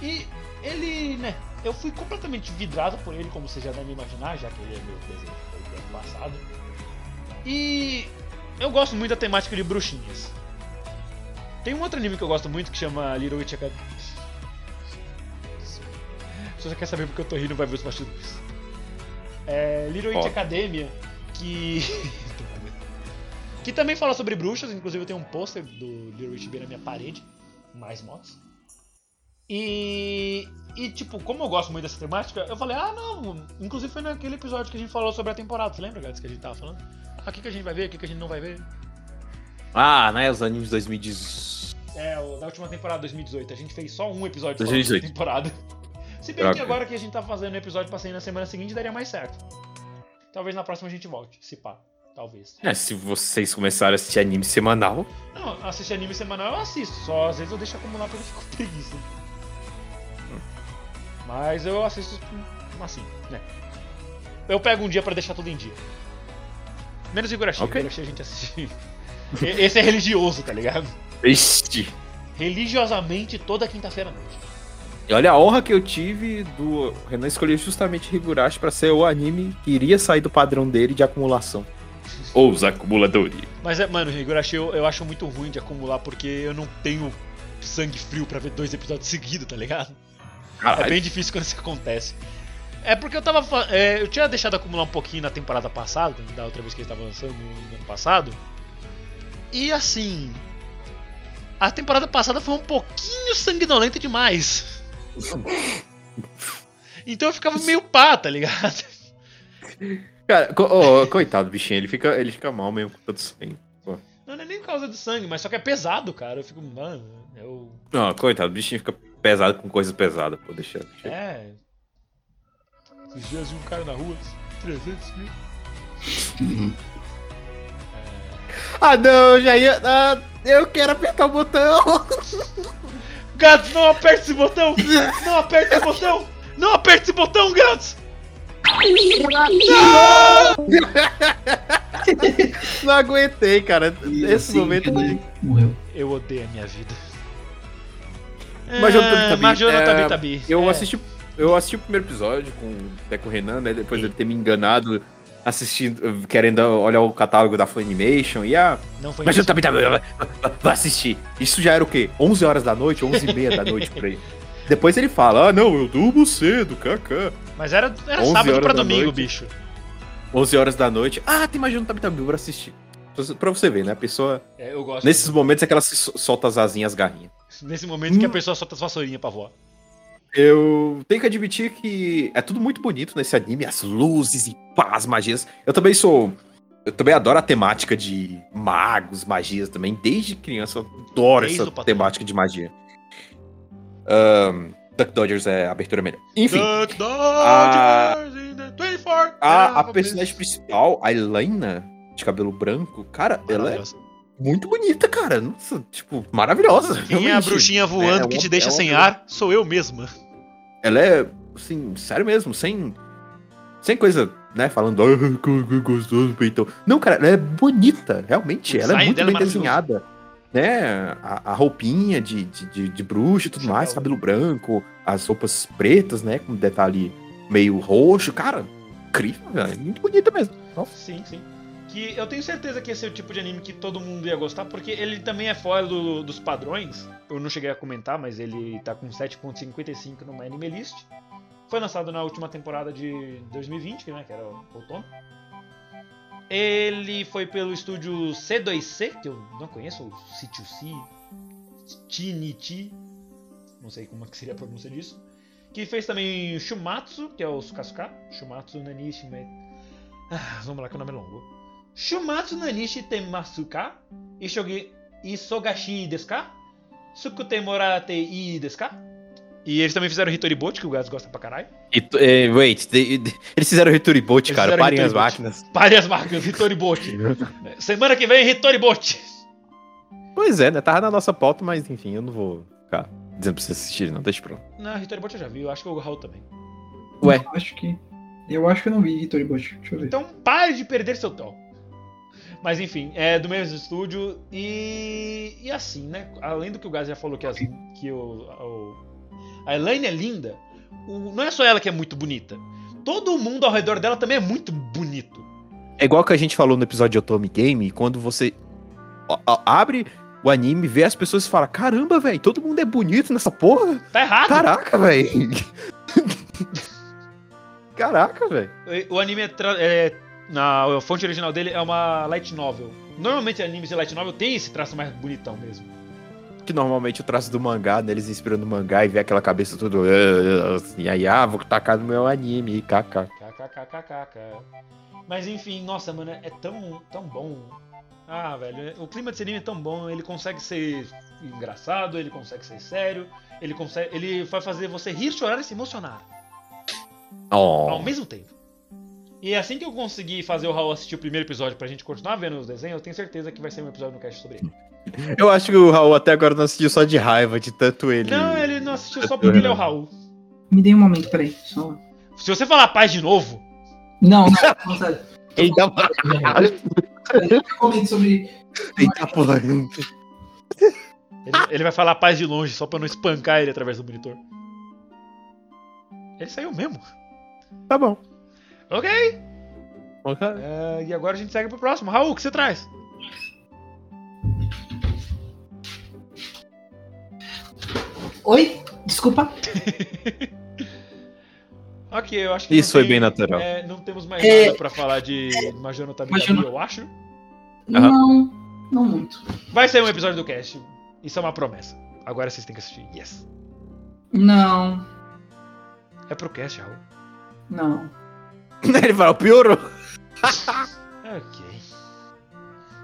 E ele, né, eu fui completamente vidrado por ele, como você já deve imaginar, já que ele é meu desenho do passado. E eu gosto muito da temática de bruxinhas. Tem um outro anime que eu gosto muito que chama Little Witch Academy. Se você quer saber porque eu tô rindo, vai ver os bastidores. É Little Witch Ó. Academia, que. que também fala sobre bruxas, inclusive eu tenho um pôster do Little Witch bem na minha parede. Mais motos. E. E, tipo, como eu gosto muito dessa temática, eu falei, ah, não. Inclusive foi naquele episódio que a gente falou sobre a temporada. Você lembra, Gats, que a gente tava falando? Ah, o que, a gente vai ver, o que, que a gente não vai ver? Ah, né? Os animes 2018. É, o da última temporada, 2018. A gente fez só um episódio só 2018. da temporada. Se bem que agora que a gente tá fazendo o episódio pra sair na semana seguinte, daria mais certo. Talvez na próxima a gente volte, se pá. Talvez. É, se vocês começarem a assistir anime semanal, Não, assistir anime semanal eu assisto, só às vezes eu deixo acumular porque eu fico preguiça. Mas eu assisto assim, né? Eu pego um dia pra deixar tudo em dia. Menos Higurashi, Ok. Higurashi a gente assiste. Esse é religioso, tá ligado? este. Religiosamente toda quinta-feira à noite. E olha a honra que eu tive do Renan escolher justamente Higurashi pra ser o anime que iria sair do padrão dele de acumulação. Ou os acumuladores. Mas, é, mano, Higurashi eu, eu acho muito ruim de acumular porque eu não tenho sangue frio pra ver dois episódios seguidos, tá ligado? É Caralho. bem difícil quando isso acontece. É porque eu tava. é, eu tinha deixado acumular um pouquinho na temporada passada, da outra vez que ele tava lançando no ano passado. E assim. A temporada passada foi um pouquinho sanguinolenta demais. Então eu ficava meio pá, tá ligado? Cara, co- ô, coitado do bichinho, ele fica, ele fica mal mesmo com tanto sangue. Pô. Não é nem por causa do sangue, mas só que é pesado, cara. Eu fico, mano, eu. Não, coitado, o bichinho fica pesado com coisa pesada, pô, deixa. deixa. É. Esses dias vi um cara na rua, 300 mil. Ah, não, já ia. Ah, eu quero apertar o botão. Gats, não aperte esse botão! Não aperte esse botão! Não aperte esse botão, Gats! Não aguentei, cara. Esse Assim, momento. Renan Morreu. Eu odeio a minha vida. Major Tabi. Major no É, Tabi. Eu É. assisti. Eu assisti o primeiro episódio com, o Renan, né? Depois dele ter me enganado, assistindo, querendo olhar o catálogo da Funimation e ah, Não foi mas isso. eu também tava. Vai assistir. Isso já era o quê? 11 horas da noite, 11 e meia da noite por aí. Depois ele fala, ah, não, eu durmo cedo, kaká. Mas era, era 11 sábado horas pra domingo, noite. bicho. 11 horas da noite. Ah, tem mais um Tabi Tabi pra assistir. Pra você ver, né? A pessoa. É, eu gosto. Nesses momentos é que ela se sol- solta as asinhas, as garrinhas. Nesse momento que a pessoa solta as vassourinhas pra voar. Eu tenho que admitir que é tudo muito bonito nesse anime, as luzes e pá, as magias. Eu também sou. Eu também adoro a temática de magos, magias também. Desde criança eu adoro Desde essa temática de magia. Ahn, Duck Dodgers é a abertura melhor. Enfim, Duck Dodgers in the 24 a, a personagem principal, a Elaina, de cabelo branco, cara, ela é. Muito bonita, cara. Nossa, tipo, maravilhosa. Quem é a realmente. bruxinha voando É, que é te deixa é uma sem ar? Sou eu mesma. Ela é, assim, sério mesmo, sem. Sem coisa, né, falando, ah, que que gostoso, peitão. Não, cara, ela é bonita, realmente. O Ela é muito é bem desenhada. Né? A, a roupinha de, de, de, de bruxa e tudo mais, cabelo branco, as roupas pretas, né? Com detalhe meio roxo. Cara, incrível, velho. Muito bonita mesmo. Nossa. Sim, sim. Que eu tenho certeza que esse é o tipo de anime que todo mundo ia gostar, porque ele também é fora do- dos padrões. Eu não cheguei a comentar, mas ele tá com 7.55 no My Anime List. Foi lançado na última temporada de 2020, né, que era outono. Ele foi pelo estúdio C2C, que eu não conheço, ou C2C, Chinichi, não sei como é que seria a pronúncia disso. Que fez também Shumatsu, que é o Sukasuka, Shumatsu Nanishi Me... Ah, vamos lá que o nome é longo. Shumatsu Nanishi Temasuka, Ishogi Isogashi desu ka? Sukute Morate i desu ka? E eles também fizeram Hitori Boat, que o Gás gosta pra caralho. E, eh, wait, de- de- eles fizeram Eles cara. fizeram Parem as máquinas. Pare as marcas, Hitori Boat. Semana que vem, Hitori Boat. Pois é, né? Tava na nossa pauta, mas enfim, eu não vou ficar dizendo pra vocês assistirem, não. Deixa pra lá. Não, Hitori Boat eu já vi, eu acho que o Raul também. Ué. Eu acho que. Eu acho que eu não vi Hitori Bosch. Deixa eu ver. Então pare de perder seu tom. Mas enfim, é do mesmo estúdio e. E assim, né? Além do que o Gás já falou que, as, que o, o- a Elaine é linda, o- não é só ela que é muito bonita. Todo mundo ao redor dela também é muito bonito. É igual que a gente falou no episódio de Otome Game, quando você abre o anime, vê as pessoas e fala: Caramba, velho, todo mundo é bonito nessa porra. Tá errado! Caraca, velho. Caraca, velho. O anime é, é- na a fonte original dele é uma light novel. Normalmente animes de light novel tem esse traço mais bonitão mesmo. Que normalmente o traço do mangá, né, eles inspiram no mangá e vê aquela cabeça tudo. "Ah, ah", E aí, ah, vou tacar no meu anime, kk. KKKKK. Mas enfim, nossa, mano, é tão, tão bom. Ah, velho, é- o clima desse anime é tão bom. Ele consegue ser engraçado, ele consegue ser sério, ele consegue, ele vai fazer você rir, chorar e se emocionar ao Oh. mesmo tempo. E assim que eu conseguir fazer o Raul assistir o primeiro episódio pra gente continuar vendo os desenhos, eu tenho certeza que vai ser um episódio no cast sobre ele. Eu acho que o Raul até agora não assistiu só de raiva, de tanto ele. Não, ele não assistiu só porque ele é o Raul. Me dê um momento, peraí. Só... Se você falar paz de novo, Não, não, não, sério. Eita, Eu comento sobre. eita porra. ele, ele vai falar paz de longe só pra não espancar ele através do monitor. Ele saiu mesmo. Tá bom. Ok. Ok. É, e agora a gente segue pro próximo. Raul, o que você traz? Oi? Desculpa. Ok, eu acho que. Isso foi tem- bem natural. é, não temos mais É. nada pra falar de Majano Tabi, Majano- eu acho. Não, não muito. Vai sair um episódio do cast. Isso é uma promessa. Agora vocês têm que assistir. Yes. Não, É pro cast, Raul. não. Ele falou, piorou. Ok.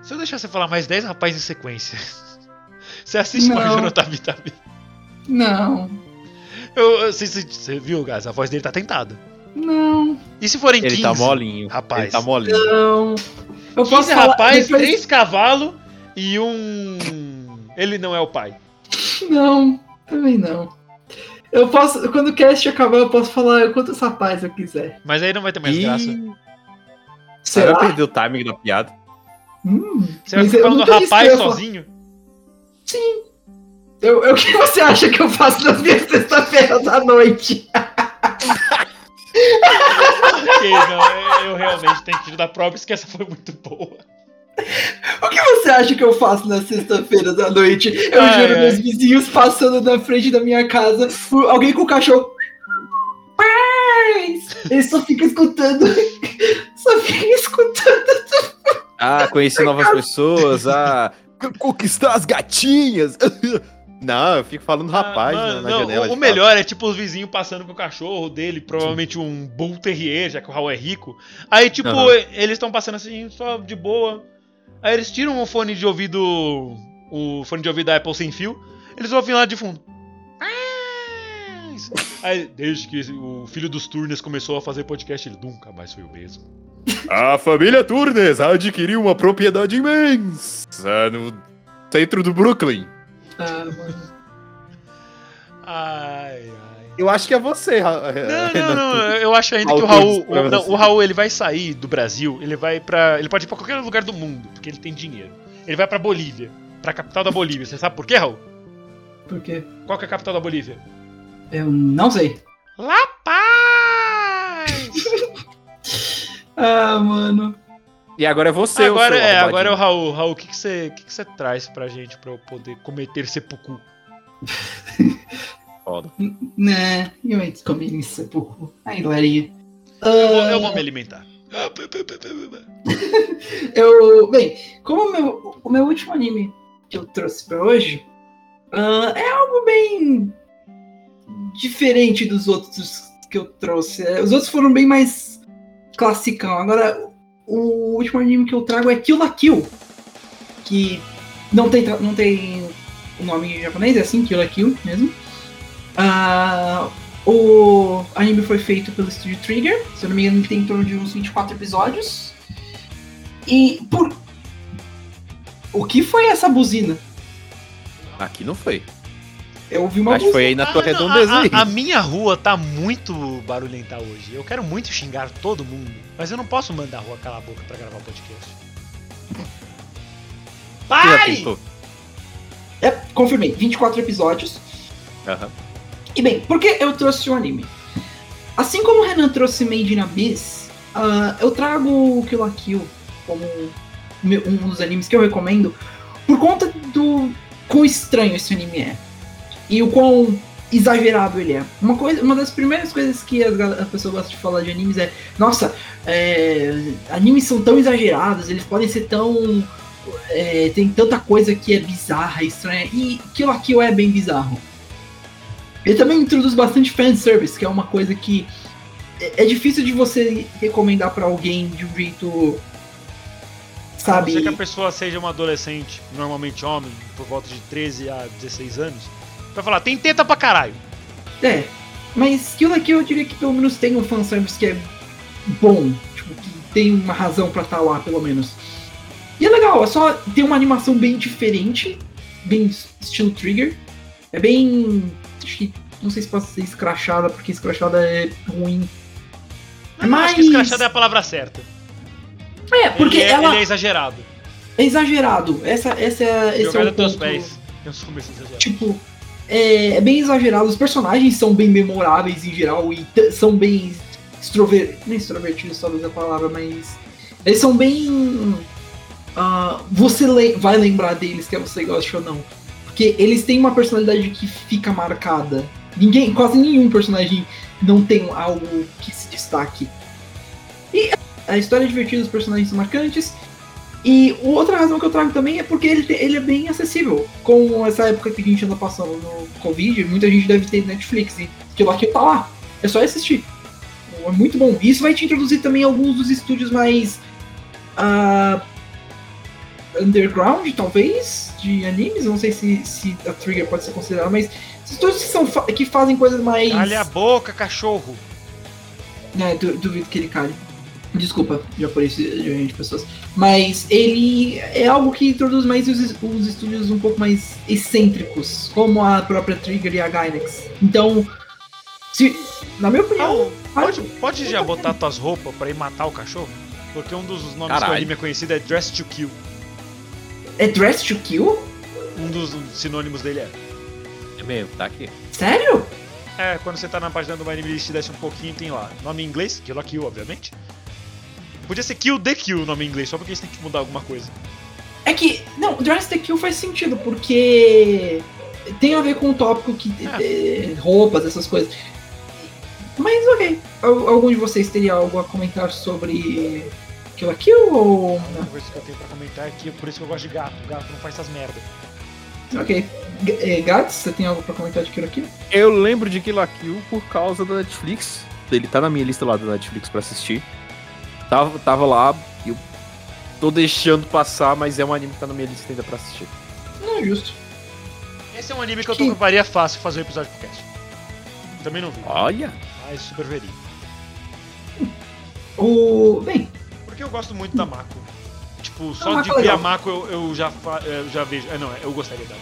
Se eu deixar você falar mais 10 rapazes em sequência. Você assiste Não. Majano Tabi Tabi. Não, Eu, eu- Você você- viu, Gás? A voz dele tá tentada. não, E se forem Ele 15? tá molinho. rapaz. Ele tá molinho. não. Eu 15 posso falar. rapaz, depois- 3 cavalos e um. Ele não é o pai. Não, também não. Eu posso. Quando o cast acabar, eu posso falar quantos rapazes eu quiser. Mas aí não vai ter mais Ih, graça. Você Será? vai perder o timing da piada. Hum, Você vai ficar eu falando rapaz sozinho? Eu, eu- o que você acha que eu faço nas minhas sexta-feiras à noite? Ok, não, eu realmente tenho que te dar próprios que essa foi muito boa. O que você acha que eu faço nas sexta-feiras à noite? Eu Ai, juro, ai. meus vizinhos passando na frente da minha casa, alguém com o cachorro. Paz! Eles só ficam escutando. Só ficam escutando. Ah, conhecer novas pessoas, ah, conquistar as gatinhas. Não, eu fico falando rapaz Ah, na, mano, na não, janela. o, o melhor é tipo os vizinhos passando com o cachorro dele, provavelmente um Bull Terrier, já que o Raul é rico. Aí, tipo, Aham. eles estão passando assim, só de boa. Aí eles tiram o fone de ouvido. O fone de ouvido da Apple sem fio. Eles ouvem lá de fundo. Aí, desde que o filho dos Turnes começou a fazer podcast, ele nunca mais foi o mesmo. A família Turnes adquiriu uma propriedade imensa no centro do Brooklyn. Ah, mano. Ai, ai. Eu acho que é você, Ra- Não, não, não. Eu acho ainda que o Raul. O, não, o Raul ele vai sair do Brasil, ele vai pra. Ele pode ir pra qualquer lugar do mundo, porque ele tem dinheiro. Ele vai pra Bolívia, pra capital da Bolívia. Você sabe por quê, Raul? Por quê? Qual que é a capital da Bolívia? Eu não sei. La Paz! Ah, mano. E agora é você, agora o seu é, agora é o Raul. Raul, o que que você que que você traz pra gente pra eu poder cometer seppuku? Foda. Né, eu antes comi isso pouco. Aí, Laria. Eu vou, eu vou me alimentar. Eu, bem, como o meu, o meu último anime que eu trouxe pra hoje ah, é algo bem diferente dos outros que eu trouxe. É, Os outros foram bem mais classicão. Agora, o último anime que eu trago é Kill la Kill, que não tem, não tem o nome em japonês, é assim, Kill la Kill mesmo. Ah, o anime foi feito pelo Studio Trigger, se eu não me engano, tem em torno de uns 24 episódios. E por. O que foi essa buzina? Aqui não foi. Eu ouvi uma Acho que foi aí na tua Ah, redondeza a, a- a minha rua tá muito barulhenta hoje. Eu quero muito xingar todo mundo, mas eu não posso mandar a rua calar a boca pra gravar o podcast. Já Pare! tentou? É, confirmei, 24 episódios. Aham. E bem, por que eu trouxe o anime? Assim como o Renan trouxe Made in Abyss, ah, eu trago o Kill la Kill como um dos animes que eu recomendo por conta do quão estranho esse anime é. E o quão exagerado ele é. Uma, coisa, uma das primeiras coisas que as, as pessoas gostam de falar de animes é nossa, é, animes são tão exagerados, eles podem ser tão. é, tem tanta coisa que é bizarra, estranha. E Kill la Kill é bem bizarro. Ele também introduz bastante fanservice, que é uma coisa que é, é difícil de você recomendar pra alguém de um jeito. Sabe? não ser que a pessoa seja uma adolescente, normalmente homem, por volta de 13 a 16 anos, vai falar, tem teta pra caralho. É. Mas Kill la Kill eu diria que pelo menos tem um fanservice que é bom. Tipo, que tem uma razão pra estar lá, pelo menos. E é legal, é só tem uma animação bem diferente, bem estilo Trigger. É bem. Acho que. Não sei se pode ser escrachada, porque escrachada é ruim. Não, Mas- Acho que escrachado é a palavra certa. É, porque ele, é, ela ele é exagerado. é exagerado. Essa, essa, é- esse é Jogada o teus ponto. pés. Eu sou meio exagerado. Tipo, é, é bem exagerado. Os personagens são bem memoráveis em geral e são bem extrovertidos. Não extrovertidos, talvez a palavra, mas. Eles são bem. ah, você le- vai lembrar deles, quer você goste ou não. Porque eles têm uma personalidade que fica marcada. Ninguém, quase nenhum personagem não tem algo que se destaque. E a história é divertida, os personagens são marcantes. E outra razão que eu trago também é porque ele, ele é bem acessível. Com essa época que a gente anda passando no Covid, muita gente deve ter Netflix e aquilo aqui tá lá. É só assistir. É muito bom. E isso vai te introduzir também alguns dos estúdios mais. ah, underground, talvez, de animes. Não sei se, se a Trigger pode ser considerada, mas estúdios que, são, fa- que fazem coisas mais. Calha a boca, cachorro. É, du- duvido que ele cale. Desculpa, já por isso de de pessoas. Mas ele é algo que introduz mais os, os estúdios um pouco mais excêntricos, como a própria Trigger e a Gainax. Então, se, na minha opinião, pode, pode já botar tuas roupas pra ir matar o cachorro? Porque um dos nomes que Caralho. o anime é conhecido é Dress to Kill. É Dress to Kill? Um dos sinônimos dele é. É mesmo, tá aqui. Sério? É, quando você tá na página do Anime List desce um pouquinho, tem lá. Nome em inglês, Kill la Kill, obviamente. Podia ser Kill the Kill o nome em inglês, só porque eles têm que mudar alguma coisa. É que, não, Dress to Kill faz sentido, porque tem a ver com o tópico que é, roupas, essas coisas. Mas ok. Al- Algum de vocês teria algo a comentar sobre Kill la Kill ou A única coisa que eu tenho pra comentar é que por isso que eu gosto de gato. Gato não faz essas merda. Ok. G eh, Gats, você tem algo pra comentar de Kill la Kill? Eu lembro de Kill la Kill por causa da Netflix. Ele tá na minha lista lá da Netflix pra assistir. Tava, tava lá, eu tô deixando passar, mas é um anime que tá na minha lista ainda pra assistir. Não é justo. Esse é um anime que eu Que- toparia fácil fazer um episódio pro cast. Também não vi, Olha! mas super veria. O. Bem, Porque eu gosto muito da Mako. Tipo, só de é ver a Mako eu, eu já, eu já vejo. É, não, eu gostaria dela.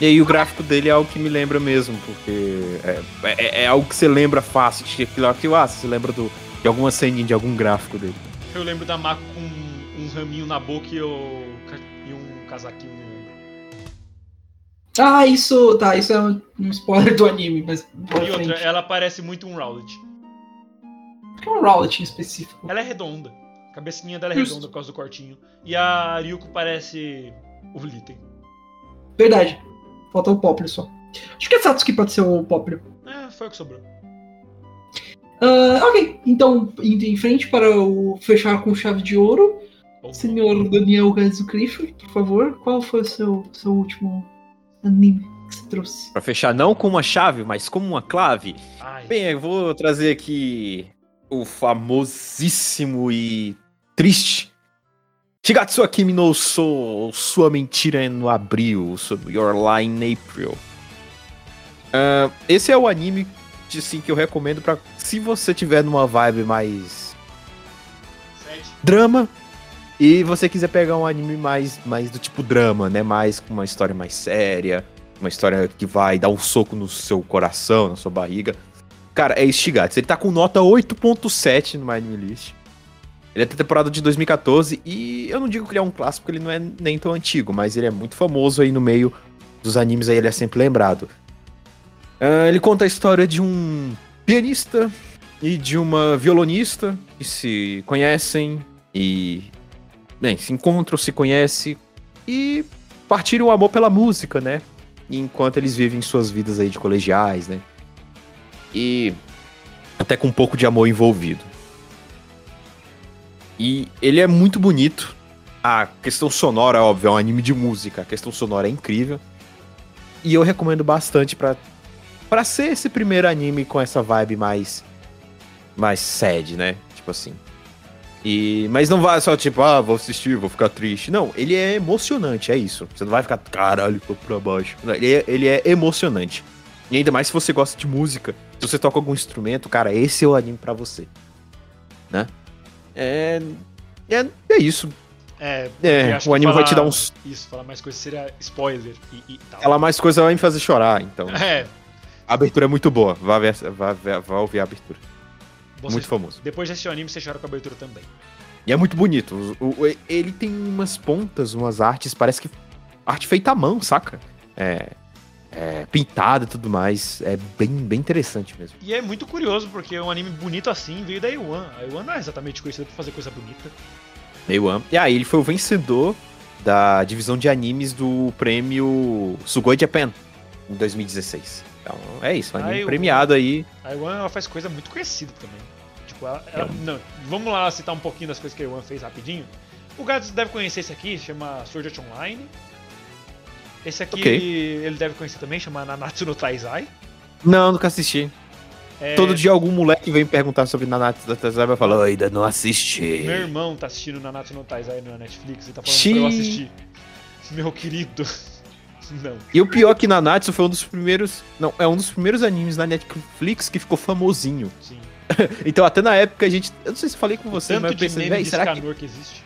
E aí o gráfico dele é algo que me lembra mesmo, porque é, é, é algo que você lembra fácil. de Aquilo, aquilo ah, você lembra do, de alguma ceninha de algum gráfico dele. Eu lembro da Mako com um raminho na boca e, o- e um casaquinho. Ah, isso. Tá, isso é um um spoiler do anime, mas. E outra, ela parece muito um Rowlet. Por que um Rowlet em específico? Ela é redonda. A cabecinha dela é Justo. redonda por causa do cortinho. E a Ryuko parece o Litten. Verdade. Falta o Poplar só. Acho que é Satsuki pode ser o Poplar. É, foi o que sobrou. Ah, ok, então indo em frente para o fechar com chave de ouro. Ou não. Senhor Daniel Renzo Clifford, por favor, qual foi o seu, seu último anime que você trouxe? Pra fechar, não com uma chave, mas como uma clave. Ai, Bem, eu vou trazer aqui o famosíssimo e triste Shigatsu Akimi no Sou, Sua Mentira no Abril, Your Lie in April. Ah, esse é o anime de, assim, que eu recomendo para se você tiver numa vibe mais sete. drama e você quiser pegar um anime mais, mais do tipo drama, né? Mais com uma história mais séria, uma história que vai dar um soco no seu coração, na sua barriga. Cara, é Shigatsu. Ele tá com nota 8.7 no Anime List. Ele é da temporada de 2014 e eu não digo que ele é um clássico, ele não é nem tão antigo, mas ele é muito famoso aí no meio dos animes aí, ele é sempre lembrado. Ah, ele conta a história de um pianista e de uma violonista que se conhecem e bem, se encontram, se conhecem e partilham o amor pela música, né? Enquanto eles vivem suas vidas aí de colegiais, né? E até com um pouco de amor envolvido. E ele é muito bonito. A questão sonora, óbvio, é um anime de música. A questão sonora é incrível. E eu recomendo bastante pra para ser esse primeiro anime com essa vibe mais mais sad, né? Tipo assim. E mas não vai só tipo, ah, vou assistir, vou ficar triste. Não, ele é emocionante, é isso. Você não vai ficar, caralho, tô pra baixo. Não, ele, é, ele é emocionante. E ainda mais se você gosta de música, se você toca algum instrumento, cara, esse é o anime pra você. Né? É é, é isso. É, É, o anime vai te dar uns Isso, falar mais coisa seria spoiler e, e tal. ela mais coisa vai me fazer chorar, então. É, A abertura é muito boa. Vá, ver, vá, vá, vá ouvir a abertura. você, Muito famoso. depois de assistir o anime, você chora com a abertura também. E é muito bonito. O- o- ele tem umas pontas, umas artes, parece que. Arte feita à mão, saca? É. é pintada e tudo mais. É bem, bem interessante mesmo. E é muito curioso, porque um anime bonito assim veio da Iwan. A Iwan não é exatamente conhecida por fazer coisa bonita. Amo. E aí, ele foi o vencedor da divisão de animes do prêmio Sugoi Japan em 2016. Então, é isso. Um anime premiado aí. A Iwan ela faz coisa muito conhecida também. Tipo, ela, É ela- não, vamos lá citar um pouquinho das coisas que a Iwan fez rapidinho. O Gads deve conhecer esse aqui, chama Sword Art Online. Esse aqui Ok. ele deve conhecer também, chama Nanatsu no Taizai. Não, nunca assisti. É, Todo dia algum moleque vem perguntar sobre Nanatsu da Tazai vai falar, ainda não assisti. Meu irmão tá assistindo Nanatsu no Taizai na Netflix e tá falando Xiii. pra eu assistir. Meu querido. Não. E o pior é que Nanatsu foi um dos primeiros. Não, é um dos primeiros animes na Netflix que ficou famosinho. Sim. Então, até na época a gente. Eu não sei se falei com você, mas eu pensei, será que, que existe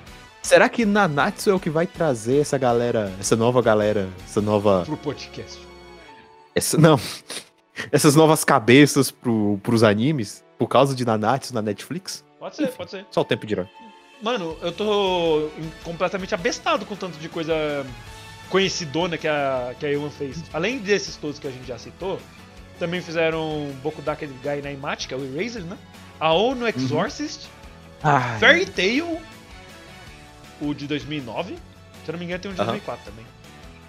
será que Nanatsu é o que vai trazer essa galera, essa nova galera, essa nova. pro podcast. Essa, não. Essas novas cabeças pro, pros animes por causa de Nanatsu na Netflix? Pode ser, pode ser. Só o tempo dirá. Mano, eu tô completamente abestado com tanto de coisa conhecidona que a, que a Ewan fez. Além desses todos que a gente já citou, também fizeram Boku Dake Gai Naimachi, que é o Eraser, né? A Ono Exorcist, Ah, Fairy Tail, o de 2009. Se eu não me engano, tem um de Aham. 2004 também.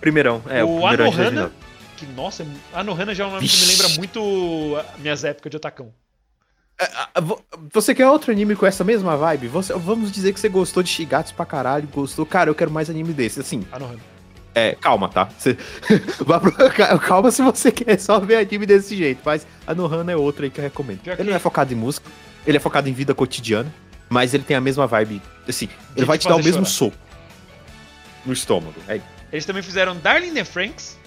primeirão. É, o, o é Anohana, 2009. que nossa, Anohana já é um nome que me lembra muito minhas épocas de Otacão. Vo- Você quer outro anime com essa mesma vibe? Você, vamos dizer que você gostou de Shigatsu pra caralho, gostou. Cara, eu quero mais anime desse. Assim, Anohana. é, calma, tá? Você, calma se você quer só ver anime desse jeito. Mas a Nohana é outra aí que eu recomendo. Ele não é focado em música, ele é focado em vida cotidiana, mas ele tem a mesma vibe. Assim, ele vai te te dar o mesmo chorar. soco no estômago. É, Eles também fizeram Darling and Franks,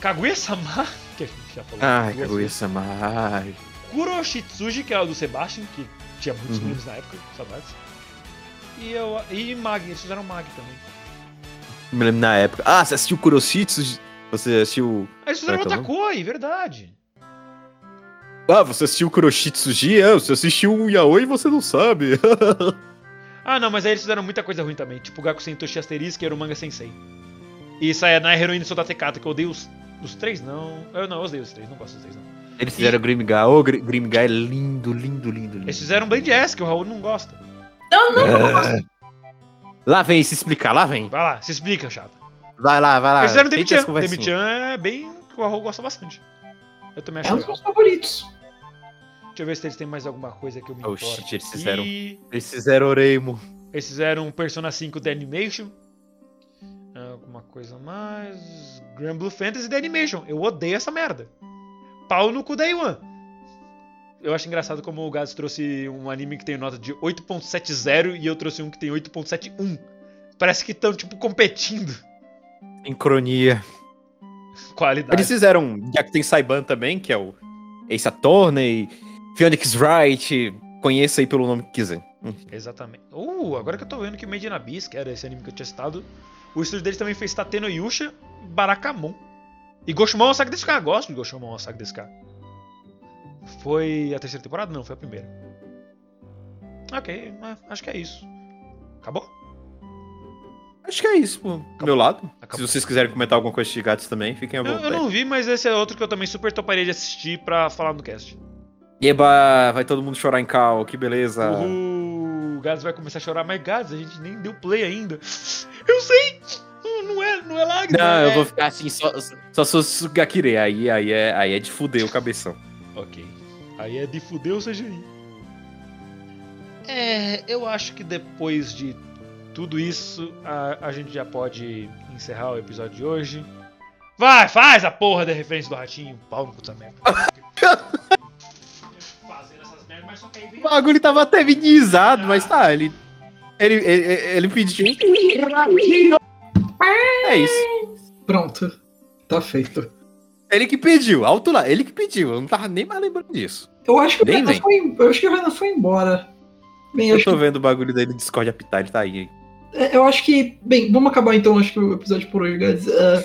Kaguya-sama, que a gente já falou. Ai, duas Kaguya vezes. Samai. Kuroshitsuji, que é o do Sebastian, que tinha muitos Uhum. memes na época, saudades. E, eu, e Mag, eles fizeram Mag também. Me lembro na época. Ah, você assistiu Kuroshitsu? Você assistiu. Aí eles fizeram Como é Otakoi, verdade. Ah, você assistiu Kuroshitsu G? Ah, você assistiu um Yaoi e você não sabe. Ah, não, mas aí eles fizeram muita coisa ruim também. Tipo Gaku Sentoshi Asterisco, que era o manga sensei. E isso aí é na Heroine Sodatekata, que eu odeio os, os três, não. Eu não, eu odeio os três, não gosto dos três, não. Eles fizeram Grim Guy. Ô, Gr- Grim Guy é lindo, lindo, lindo, lindo. Eles fizeram Blade S, que o Raul não gosta. Não, não, não. É. Lá vem se explicar, lá vem. Vai lá, se explica, chato. Vai lá, vai lá. Eles fizeram Demi-chan. Demi-chan é bem. que o Raul gosta bastante. Eu também acho É um dos meus favoritos. Deixa eu ver se eles têm mais alguma coisa que eu me Oh, importe. shit, eles fizeram- Eles fizeram Oreimo. Eles fizeram Persona 5 The Animation. Alguma coisa mais. Grand Blue Fantasy The Animation. Eu odeio essa merda. Pau no cu da Iwan. Eu acho engraçado como o Gaz trouxe um anime que tem nota de 8.70 e eu trouxe um que tem 8.71. Parece que estão, tipo, competindo. Sincronia. Qualidade. Eles fizeram. Já que tem Saiban também, que é o Ace Attorney, Phoenix Wright. Conheça aí pelo nome que quiser. Exatamente. Uh, agora que eu tô vendo que Made in Abyss, que era esse anime que eu tinha citado, o estúdio deles também fez Tateno Yusha Barakamon. E Goshumon Osaka desse cara. Gosto de Goshumon Osaka desse cara. Foi a terceira temporada? Não, foi a primeira. Ok, é, acho que é isso. Acabou? Acho que é isso, pô, do meu lado. Acabou. Se vocês quiserem comentar alguma coisa de gatos também, fiquem à Eu, vontade. eu não vi, mas esse é outro que eu também super toparia de assistir pra falar no cast. Eba, vai todo mundo chorar em cal, que beleza. Uhul, o Gaz vai começar a chorar, mas Gaz, a gente nem deu play ainda. Eu sei! Não, é, não é lágrima. Não, eu é- vou ficar assim, só, só sou Sugakire, aí, aí, é, aí é de fuder o cabeção. Ok. Aí é de fuder o CGI. É, eu acho que depois de tudo isso, a, a gente já pode encerrar o episódio de hoje. Vai, faz a porra da referência do ratinho. Pau no dessa merda. O bagulho tava até minimizado, mas tá, ele. Ele, ele, ele pediu. É isso. Pronto. Tá feito. Ele que pediu, alto lá, ele que pediu. Eu não tava nem mais lembrando disso. Eu acho que o Nem Renan vem. foi, eu acho que o Renan foi embora. Bem, eu tô vendo o bagulho dele no Discord apitar, ele tá aí. que, é, eu acho que. Bem, vamos acabar então, acho que o episódio por hoje, guys. Ah,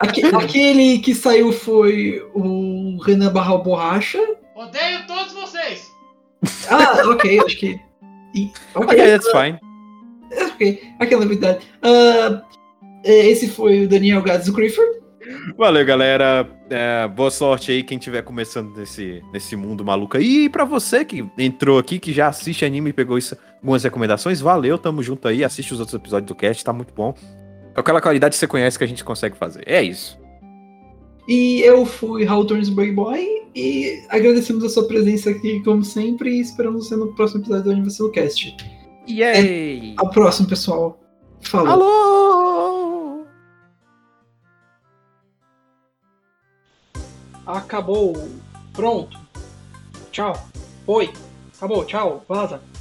aque- aquele que saiu foi o Renan Barra Borracha. Odeio todos vocês! Ah, ok, acho que. e- Ok, Ok, that's fine. ok, aquela novidade. É, esse foi o Daniel Gades Griffith. Valeu, galera. É, boa sorte aí, quem estiver começando nesse, nesse mundo maluco aí. E pra você que entrou aqui, que já assiste anime e pegou isso, algumas recomendações, valeu, tamo junto aí. Assiste os outros episódios do cast, tá muito bom. Com aquela qualidade que você conhece que a gente consegue fazer. É isso. E eu fui Raul Turnsburg Boy. E agradecemos a sua presença aqui, como sempre. E esperamos você no próximo episódio do Aniversário Cast. Yay! Ao próximo, pessoal. Falou. Alô! Acabou. Pronto. Tchau. Oi. Acabou. Tchau. Vaza.